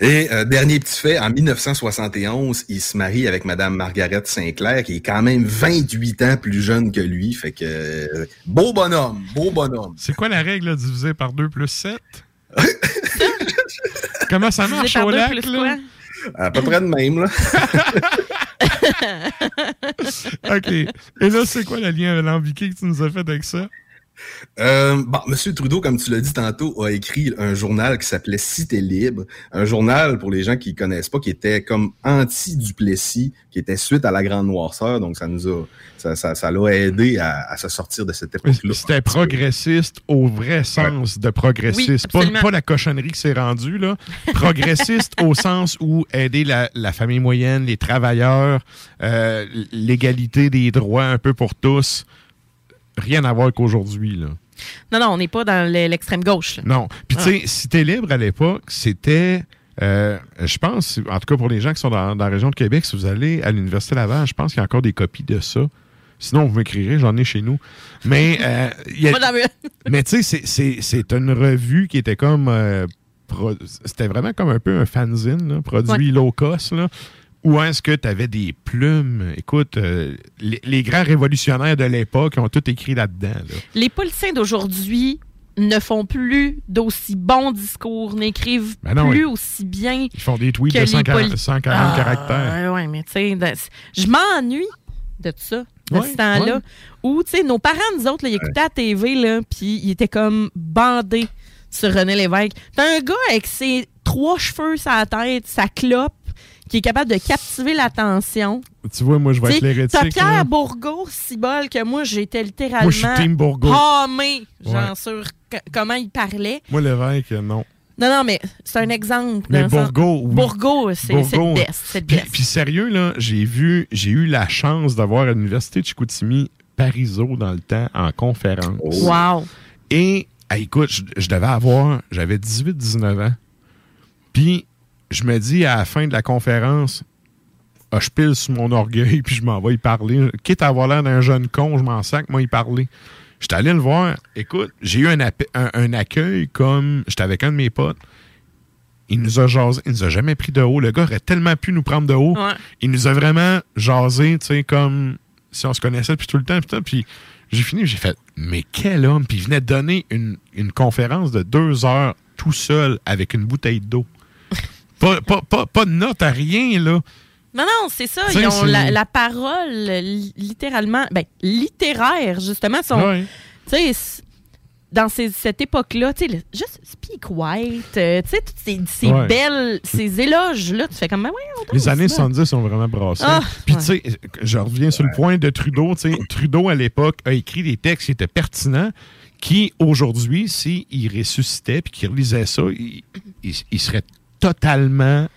Et euh, dernier petit fait, en 1971, il se marie avec Madame Margaret Sinclair, qui est quand même 28 ans plus jeune que lui. Fait que euh, beau bonhomme, beau bonhomme. C'est quoi la règle là, divisée par 2 plus 7? Comment ça marche au deux lac, plus là? À peu près de même, là. OK. Et là, c'est quoi le lien alambiqué que tu nous as fait avec ça? Euh, bon, Monsieur Trudeau, comme tu l'as dit tantôt, a écrit un journal qui s'appelait Cité libre, un journal pour les gens qui connaissent pas, qui était comme anti-Duplessis, qui était suite à la Grande Noirceur, donc ça nous a, ça, ça, ça l'a aidé à, à se sortir de cette époque-là. C'était progressiste au vrai sens de progressiste. Oui, pas, la cochonnerie qui s'est rendue, là. Progressiste au sens où aider la, la famille moyenne, les travailleurs, euh, l'égalité des droits un peu pour tous. Rien à voir qu'aujourd'hui, là. Non, non, on n'est pas dans le- l'extrême gauche. là. Non. Puis, Ah. tu sais, Cité libre à l'époque, c'était. euh, je pense, en tout cas pour les gens qui sont dans, dans la région de Québec, si vous allez à l'Université Laval, je pense qu'il y a encore des copies de ça. Sinon, vous m'écrirez, j'en ai chez nous. Mais, euh, y a- mais tu sais, c'est- une revue qui était comme. euh, C'était vraiment comme un peu un fanzine, là, produit Ouais. low cost. Là, où est-ce que tu avais des plumes? Écoute, euh, les, les grands révolutionnaires de l'époque ont tout écrit là-dedans. là. Les politiciens d'aujourd'hui ne font plus d'aussi bons discours, n'écrivent Ben non, plus oui. aussi bien. Ils font des tweets de les 140, poli- 140 Ah, caractères. Ouais, mais tu sais, je m'ennuie de ça, de ce temps-là. Où, tu sais, nos parents, nous autres, là, ils écoutaient la TV, là, puis ils étaient comme bandés sur René Lévesque. T'as un gars avec ses trois cheveux sur la tête, sa clope, qui est capable de captiver l'attention. Tu vois, moi, je vais être l'hérétique. T'as. Pierre Bourgault, si bol, que moi, j'étais littéralement. Moi, je suis Team genre, sur c- comment il parlait. Moi, l'évêque, euh, non. Non, non, mais c'est un exemple. Mais Bourgault, oui. Bourgault, c'est le best. Puis, sérieux, là, j'ai vu, j'ai eu la chance d'avoir à l'Université de Chicoutimi Parizeau dans le temps en conférence. Wow. Et, ah, écoute, je, je devais avoir, j'avais 18-19 ans. Puis, je me dis à la fin de la conférence, ah, je pile sur mon orgueil, puis je m'en vais y parler. Quitte à avoir l'air d'un jeune con, je m'en sac, moi, y parler. J'étais allé le voir. Écoute, j'ai eu un, appe- un- un accueil comme. J'étais avec un de mes potes. Il nous a jasé. Il nous a jamais pris de haut. Le gars aurait tellement pu nous prendre de haut. Ouais. Il nous a vraiment jasé, tu sais, comme si on se connaissait depuis tout le temps. Puis, j'ai fini, j'ai fait, mais quel homme! Puis il venait de donner une, une conférence de deux heures tout seul avec une bouteille d'eau. Pas, pas, pas, pas de notes à rien, là. Non, non, c'est ça. Ils ont la, la parole li- littéralement, ben, littéraire, justement. Sont, Ouais. tu sais, dans ces- cette époque-là, tu sais, juste speak white, euh, tu sais, toutes ces, ces Ouais. belles, ces éloges-là, tu fais comme, ben, ouais, Les années 70 sont vraiment brassées. Ah, Puis, ouais. tu sais, je reviens sur le point de Trudeau. tu sais, Trudeau, à l'époque, a écrit des textes qui étaient pertinents, qui, aujourd'hui, s'il ressuscitait puis qu'il relisait ça, il, il- il serait totalement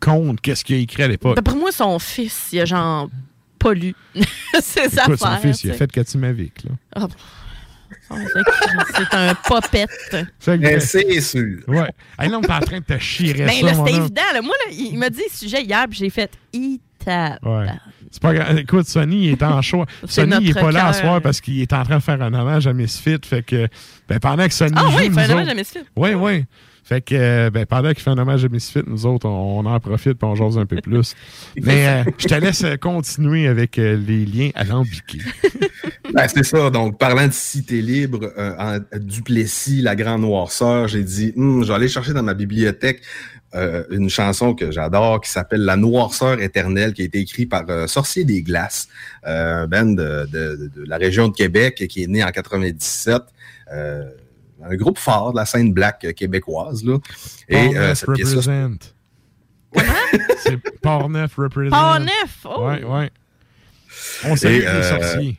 contre qu'est-ce qu'il a écrit à l'époque. D'après moi, son fils, il a genre pas lu ses Écoute, affaires. son fils, il a fait Katimavik, là. Ah, que C'est un popette. C'est sûr. Ouais. Hey, là, on est en train de te chirer Ben ça, c'était évident. là. Moi, là, il m'a dit le sujet hier, puis j'ai fait Ita. Ouais. C'est pas grave. Écoute, Sonny, il est en choix. Sonny, il est pas là à soir parce qu'il est en train de faire un hommage à Misfit. Fait que, ben, pendant que Sonny. Ah joue, oui, il fait un hommage autres- à Misfit. Oui, oui. Fait que, euh, ben, pendant qu'il fait un hommage à Misfit, nous autres, on, on en profite et on jase un peu plus. Mais euh, je te laisse euh, continuer avec euh, les liens alambiqués. Ben, c'est ça. Donc, parlant de cité libre, en Duplessis, la grande noirceur, j'ai dit, je vais aller chercher dans ma bibliothèque une chanson que j'adore qui s'appelle La noirceur éternelle, qui a été écrite par Sorcier des Glaces, un band de, de- de la région de Québec qui est né en 97. euh, un groupe fort de la scène black euh, québécoise. Là. Et euh, cette pièce-là, represent. C'est Portneuf represent. Portneuf, oh! Ouais, ouais. On Et, les euh, sorciers.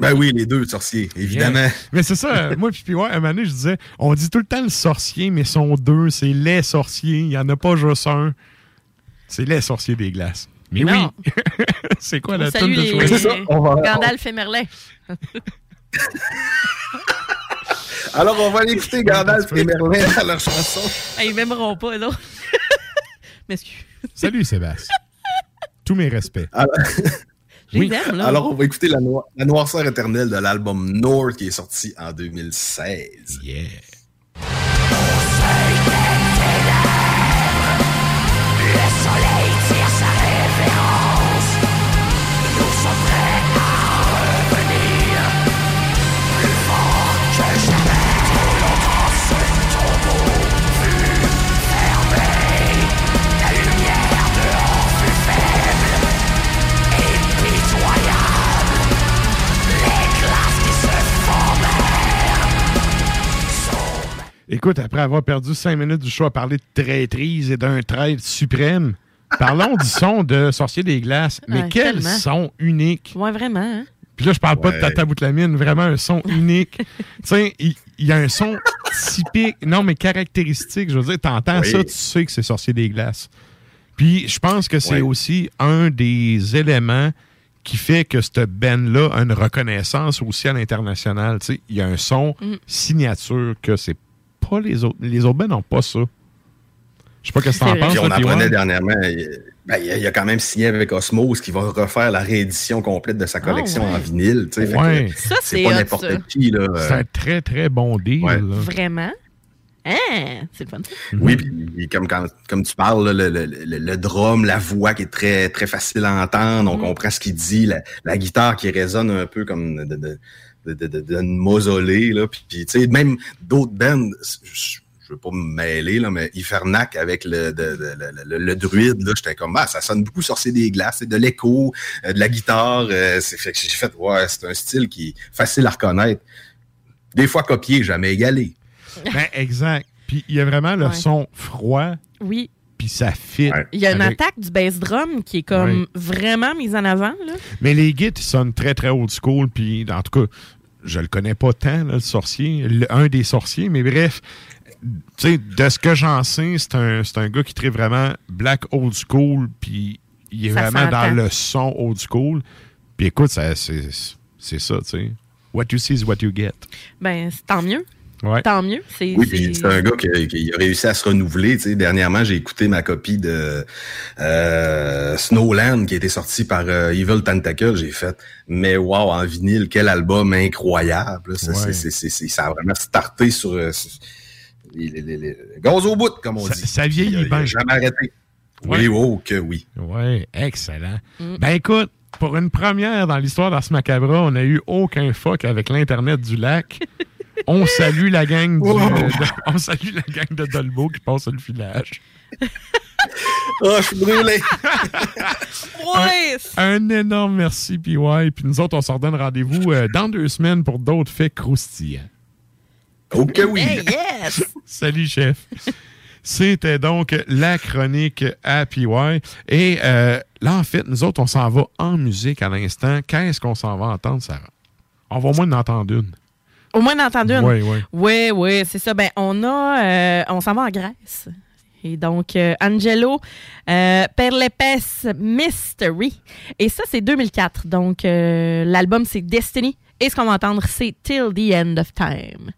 Ben oui, les deux sorciers, évidemment. Yeah. Mais c'est ça, euh, moi, puis puis ouais, à un moment donné, je disais, on dit tout le temps le sorcier, mais sont deux, c'est les sorciers, il n'y en a pas juste un. C'est les sorciers des glaces. Mais Non. oui! c'est quoi la tune de les, choix? C'est ça, on va- Gandalf et Merlin. Alors, on va aller écouter Gandalf et Merlin à leur chanson. Ah, ils m'aimeront pas, non? M'excuse. Salut Sébastien. Tous mes respects. Alors, aime, là. Alors, on va écouter la, la noirceur éternelle de l'album North qui est sorti en 2016. Yeah. Écoute, après avoir perdu cinq minutes du choix à parler de traîtrise et d'un traître suprême, parlons du son de Sorcier des Glaces. Mais Ouais, quel tellement. son unique! Ouais, vraiment. hein? Puis là, je parle pas de. Tata Boutlamine, vraiment un son unique. tu sais, il y, a un son typique, non, mais caractéristique. Je veux dire, t'entends Oui. ça, tu sais que c'est Sorcier des Glaces. Puis je pense que c'est Ouais. aussi un des éléments qui fait que cette band-là a une reconnaissance aussi à l'international. Tu sais, il y a un son Mm. signature que c'est pas les autres. Les n'ont pas ça. Je sais pas qu'est-ce que t'en penses. Puis on toi, P1. apprenait dernièrement, il, ben, il a- il a quand même signé avec Osmose qui va refaire la réédition complète de sa collection Ah ouais. en vinyle. Ouais. Ça, C'est pas n'importe qui. Là. C'est un très, très bon deal. Ouais. là. Vraiment? Hein? C'est le fun. ça. Oui, puis puis comme, quand- comme tu parles, là, le, le, le, le drum, la voix qui est très, très facile à entendre, on Mm. comprend ce qu'il dit, la, la guitare qui résonne un peu comme de, de, de, de, de- mausolée. Là, puis, puis, tu sais, même d'autres bands, je, je veux pas me mêler, là, mais Ifernac avec le, de, de- le, le- le druide, là, j'étais comme, ah, ça sonne beaucoup sorcier des glaces, c'est de l'écho, euh, de la guitare. euh, c'est fait que j'ai fait, ouais, c'est un style qui est facile à reconnaître. Des fois copié, jamais égalé. Ben, exact. Puis il y a vraiment le Ouais. son froid, Oui. puis ça fit. Il y a une avec- attaque du bass drum qui est comme Ouais. vraiment mise en avant. Là. Mais les guides ils sonnent très, très old school. Puis, en tout cas, je le connais pas tant, là, le sorcier. le- un des sorciers. Mais bref, tu sais, de ce que j'en sais, c'est un, c'est un gars qui traite vraiment black old school. Puis, il est Ça vraiment dans le son old school. Puis, écoute, ça, c'est, ça, tu sais. What you see is what you get. Ben, c'est tant mieux. Tant mieux. C'est, Oui, c'est- puis c'est un gars qui, qui a réussi à se renouveler. Tu sais, dernièrement, j'ai écouté ma copie de euh, Snowland qui a été sortie par euh, Evil Tentacle. J'ai fait, mais wow, en vinyle, quel album incroyable. là. Ça, Ouais. c'est- a vraiment starté sur, euh, les, les, les, les- gaz au bout, comme on Ça- dit. ça vieillit bien. jamais arrêté. Ouais. Oui, oh, que oui. Oui, excellent. Mm. Ben écoute, pour une première dans l'histoire d'Ars Macabra, on n'a eu aucun fuck avec l'Internet du lac. On salue la gang du, euh, de- on salue la gang de Dolbo qui passe le filage. Oh, je suis brûlé. Ouais! Un énorme merci, PY. Puis nous autres, on se redonne rendez-vous euh, dans deux semaines pour d'autres faits croustillants. Ok, oui. Hey, yes! Salut, chef. C'était donc la chronique à PY. Et euh, là, en fait, nous autres, on s'en va en musique à l'instant. Qu'est-ce qu'on s'en va entendre, Sarah? On va au moins en entendre une. Au moins d'entendre une. Oui, oui. Oui, oui, c'est ça. Ben, on a, euh, on s'en va en Grèce. Et donc, euh, Angelo euh, Perlepes Mystery. Et ça, c'est 2004. Donc, euh, l'album, c'est Destiny. Et ce qu'on va entendre, c'est Till the End of Time.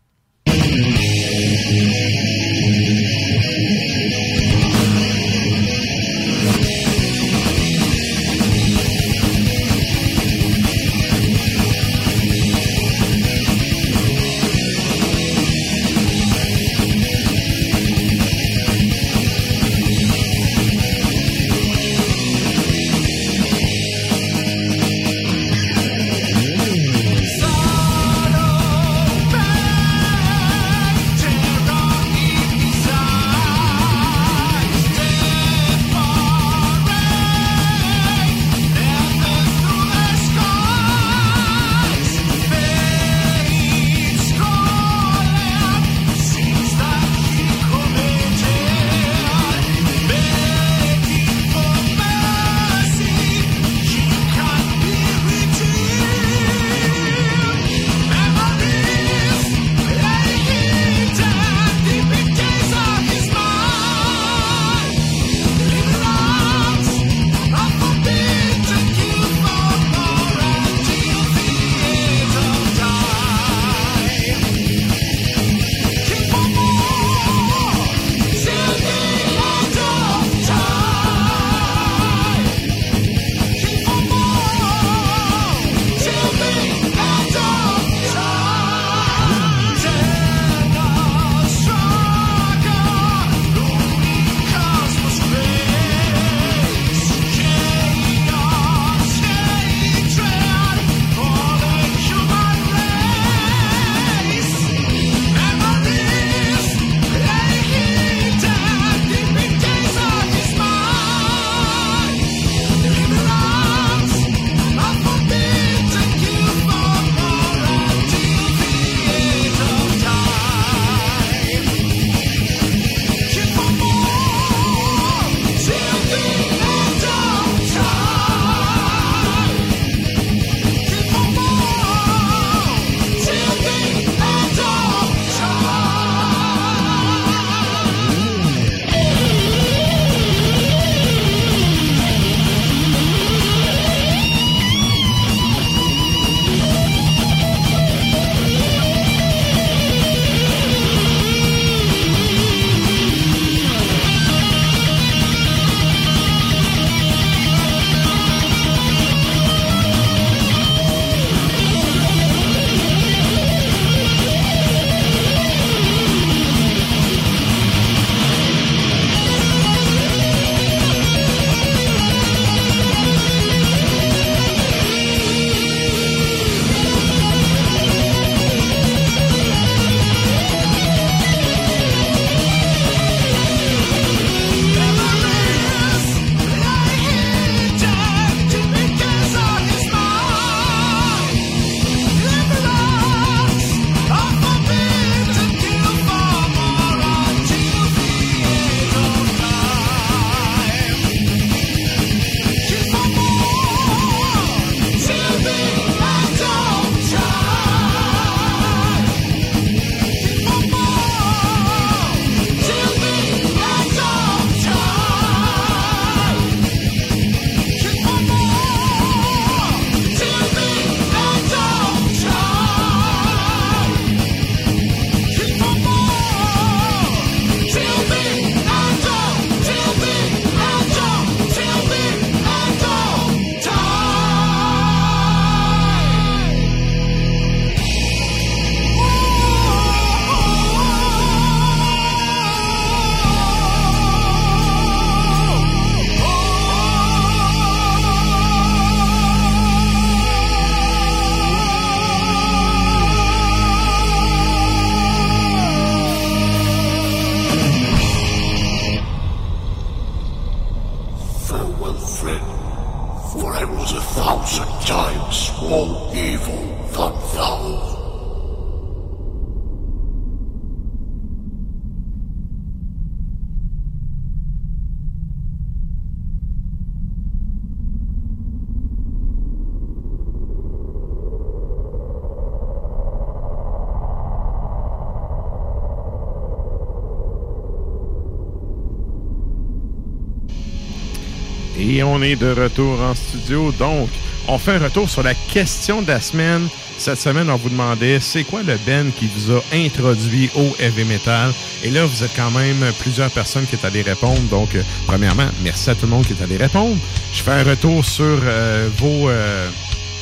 On est de retour en studio. Donc, on fait un retour sur la question de la semaine. Cette semaine, on vous demandait c'est quoi le Ben qui vous a introduit au heavy metal? Et là, vous êtes quand même plusieurs personnes qui est allées répondre. Donc, euh, premièrement, merci à tout le monde qui est allé répondre. Je fais un retour sur euh, vos. euh,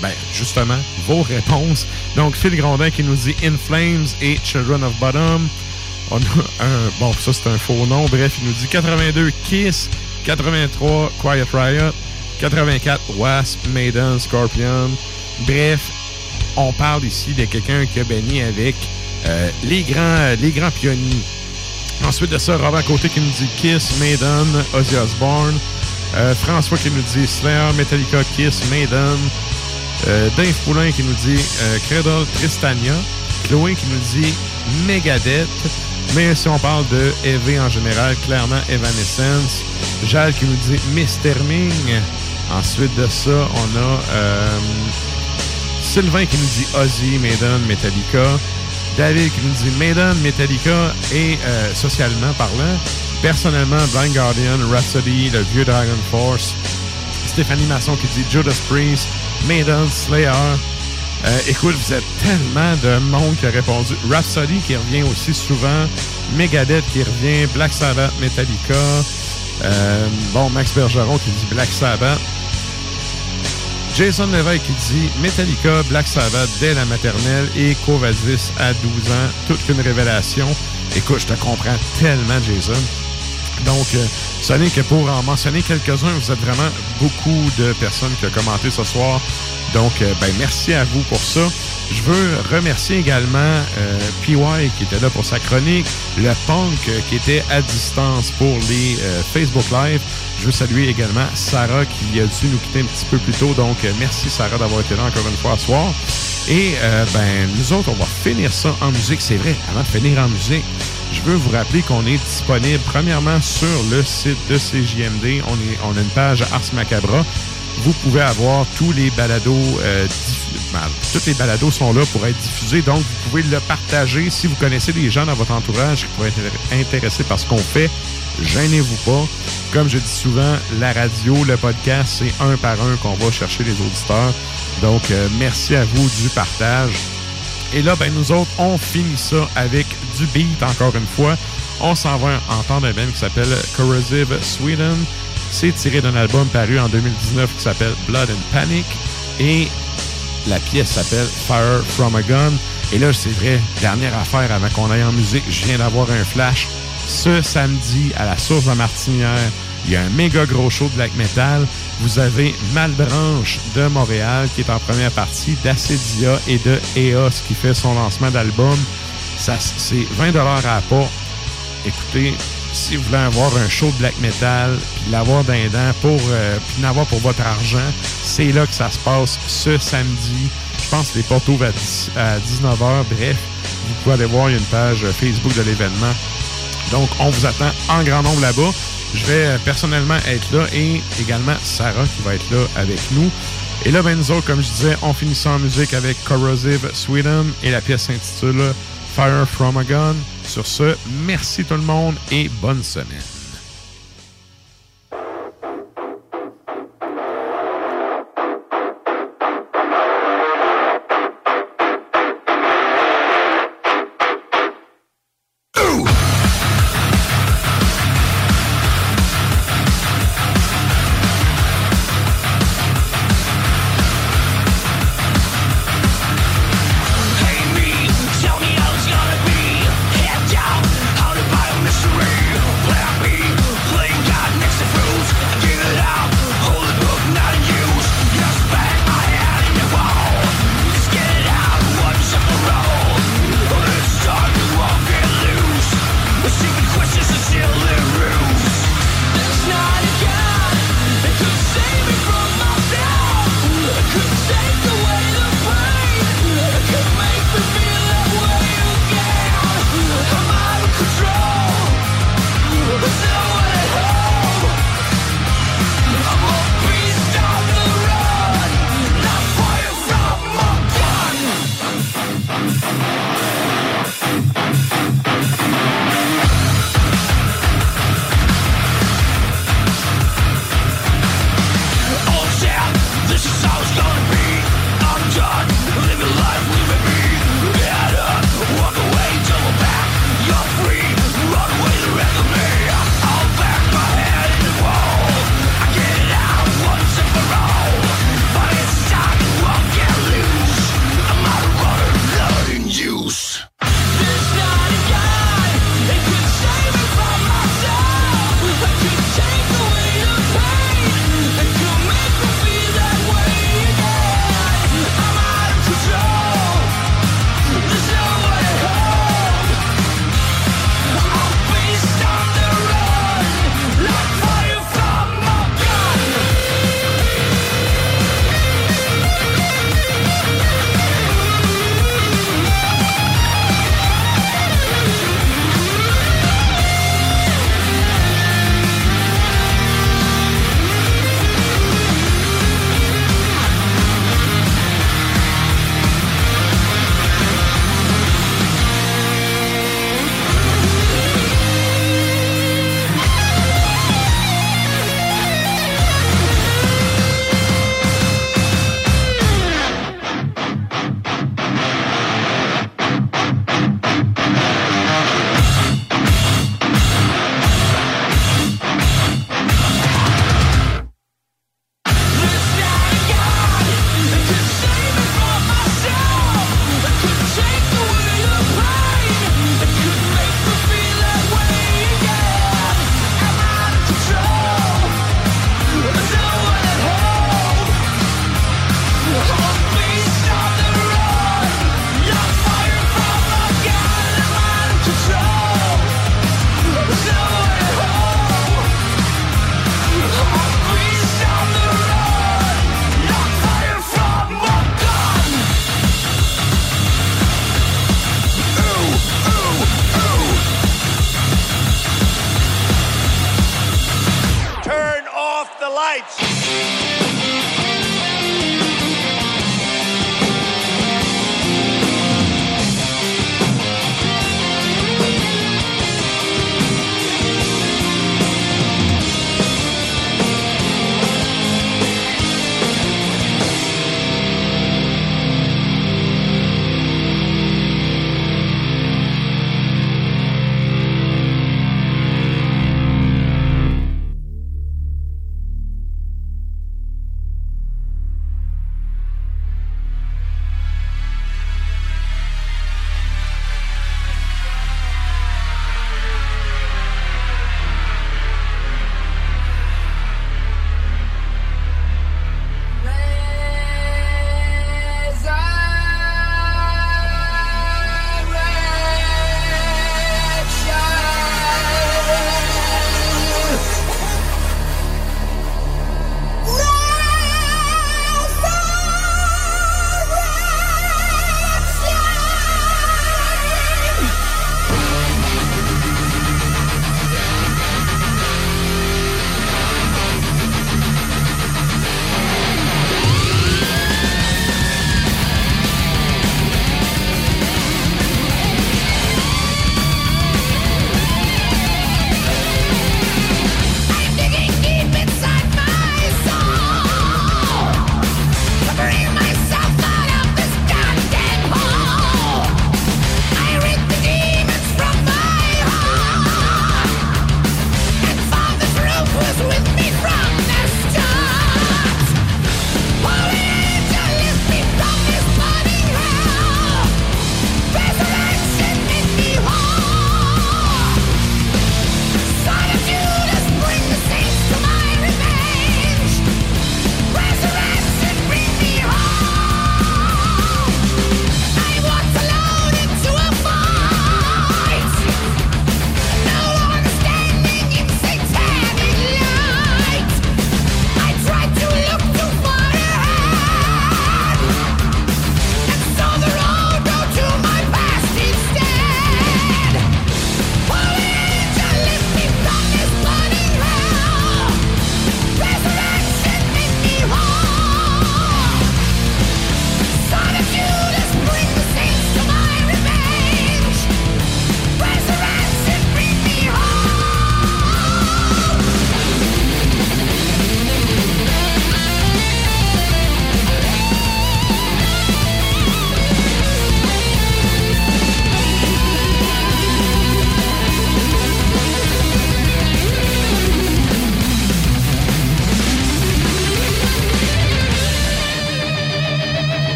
ben, justement, vos réponses. Donc, Phil Grondin qui nous dit In Flames et Children of Bottom. On a un. Bon, ça, c'est un faux nom. Bref, il nous dit 82 Kiss, 83 Quiet Riot, 84 Wasp, Maiden, Scorpion. Bref, on parle ici de quelqu'un qui a baigné avec euh, les, grands, les grands pionniers. Ensuite de ça, Robert Côté qui nous dit Kiss, Maiden, Ozzy Osbourne. Euh, François qui nous dit Slayer, Metallica, Kiss, Maiden. Euh, Dave Poulain qui nous dit euh, Cradle, Tristania. Chloé qui nous dit Megadeth. Mais si on parle de EV en général, clairement Evanescence. Jal qui nous dit Mr. Ming. Ensuite de ça, on a euh, Sylvain qui nous dit Ozzy, Maiden, Metallica. David qui nous dit Maiden, Metallica et euh, socialement parlant. Personnellement, Blind Guardian, Rhapsody, le vieux Dragon Force. Stéphanie Masson qui dit Judas Priest, Maiden, Slayer. Euh, écoute, vous êtes tellement de monde qui a répondu. Rhapsody qui revient aussi souvent. Megadeth qui revient. Black Sabbath, Metallica. Euh, bon, Max Bergeron qui dit Black Sabbath. Jason Lévesque qui dit Metallica, Black Sabbath dès la maternelle et Covadis à 12 ans. Toute une révélation. Écoute, je te comprends tellement, Jason. Donc, euh, ce n'est que pour en mentionner quelques-uns, vous êtes vraiment beaucoup de personnes qui ont commenté ce soir. Donc, euh, ben, merci à vous pour ça. Je veux remercier également euh, PY qui était là pour sa chronique, le Punk qui était à distance pour les Facebook Live. Je veux saluer également Sarah qui a dû nous quitter un petit peu plus tôt. Donc, merci Sarah d'avoir été là encore une fois ce soir. Et ben, nous autres, on va finir ça en musique. C'est vrai, avant de finir en musique, je veux vous rappeler qu'on est disponible premièrement sur le site de CJMD. On, est, on a une page Ars Macabra. Vous pouvez avoir tous les balados, euh, ben, tous les balados sont là pour être diffusés. Donc, vous pouvez le partager si vous connaissez des gens dans votre entourage qui pourraient être intéressés par ce qu'on fait. Gênez-vous pas. Comme je dis souvent, la radio, le podcast, c'est un par un qu'on va chercher les auditeurs. Donc, euh, merci à vous du partage. Et là, ben, nous autres, on finit ça avec du beat encore une fois. On s'en va entendre un band qui s'appelle Corrosive Sweden. C'est tiré d'un album paru en 2019 qui s'appelle Blood and Panic. Et la pièce s'appelle Fire from a Gun. Et là, c'est vrai, dernière affaire avant qu'on aille en musique, je viens d'avoir un flash. Ce samedi, à la Source de Martinière, il y a un méga gros show de black metal. Vous avez Malbranche de Montréal qui est en première partie, d'Acedia et de EOS qui fait son lancement d'album. Ça, C'est 20 à la porte. Écoutez, si vous voulez avoir un show de black metal, puis l'avoir d'un dent pour, euh, puis l'avoir pour votre argent, c'est là que ça se passe ce samedi. Je pense que les portes ouvrent à, 10 à 19h. Bref, vous pouvez aller voir, une page Facebook de l'événement. Donc, on vous attend en grand nombre là-bas. Je vais euh, personnellement être là et également Sarah qui va être là avec nous. Et là, ben, comme je disais, on finit en musique avec Corrosive Sweden et la pièce s'intitule Fire from a Gun. Sur ce, merci tout le monde et bonne semaine.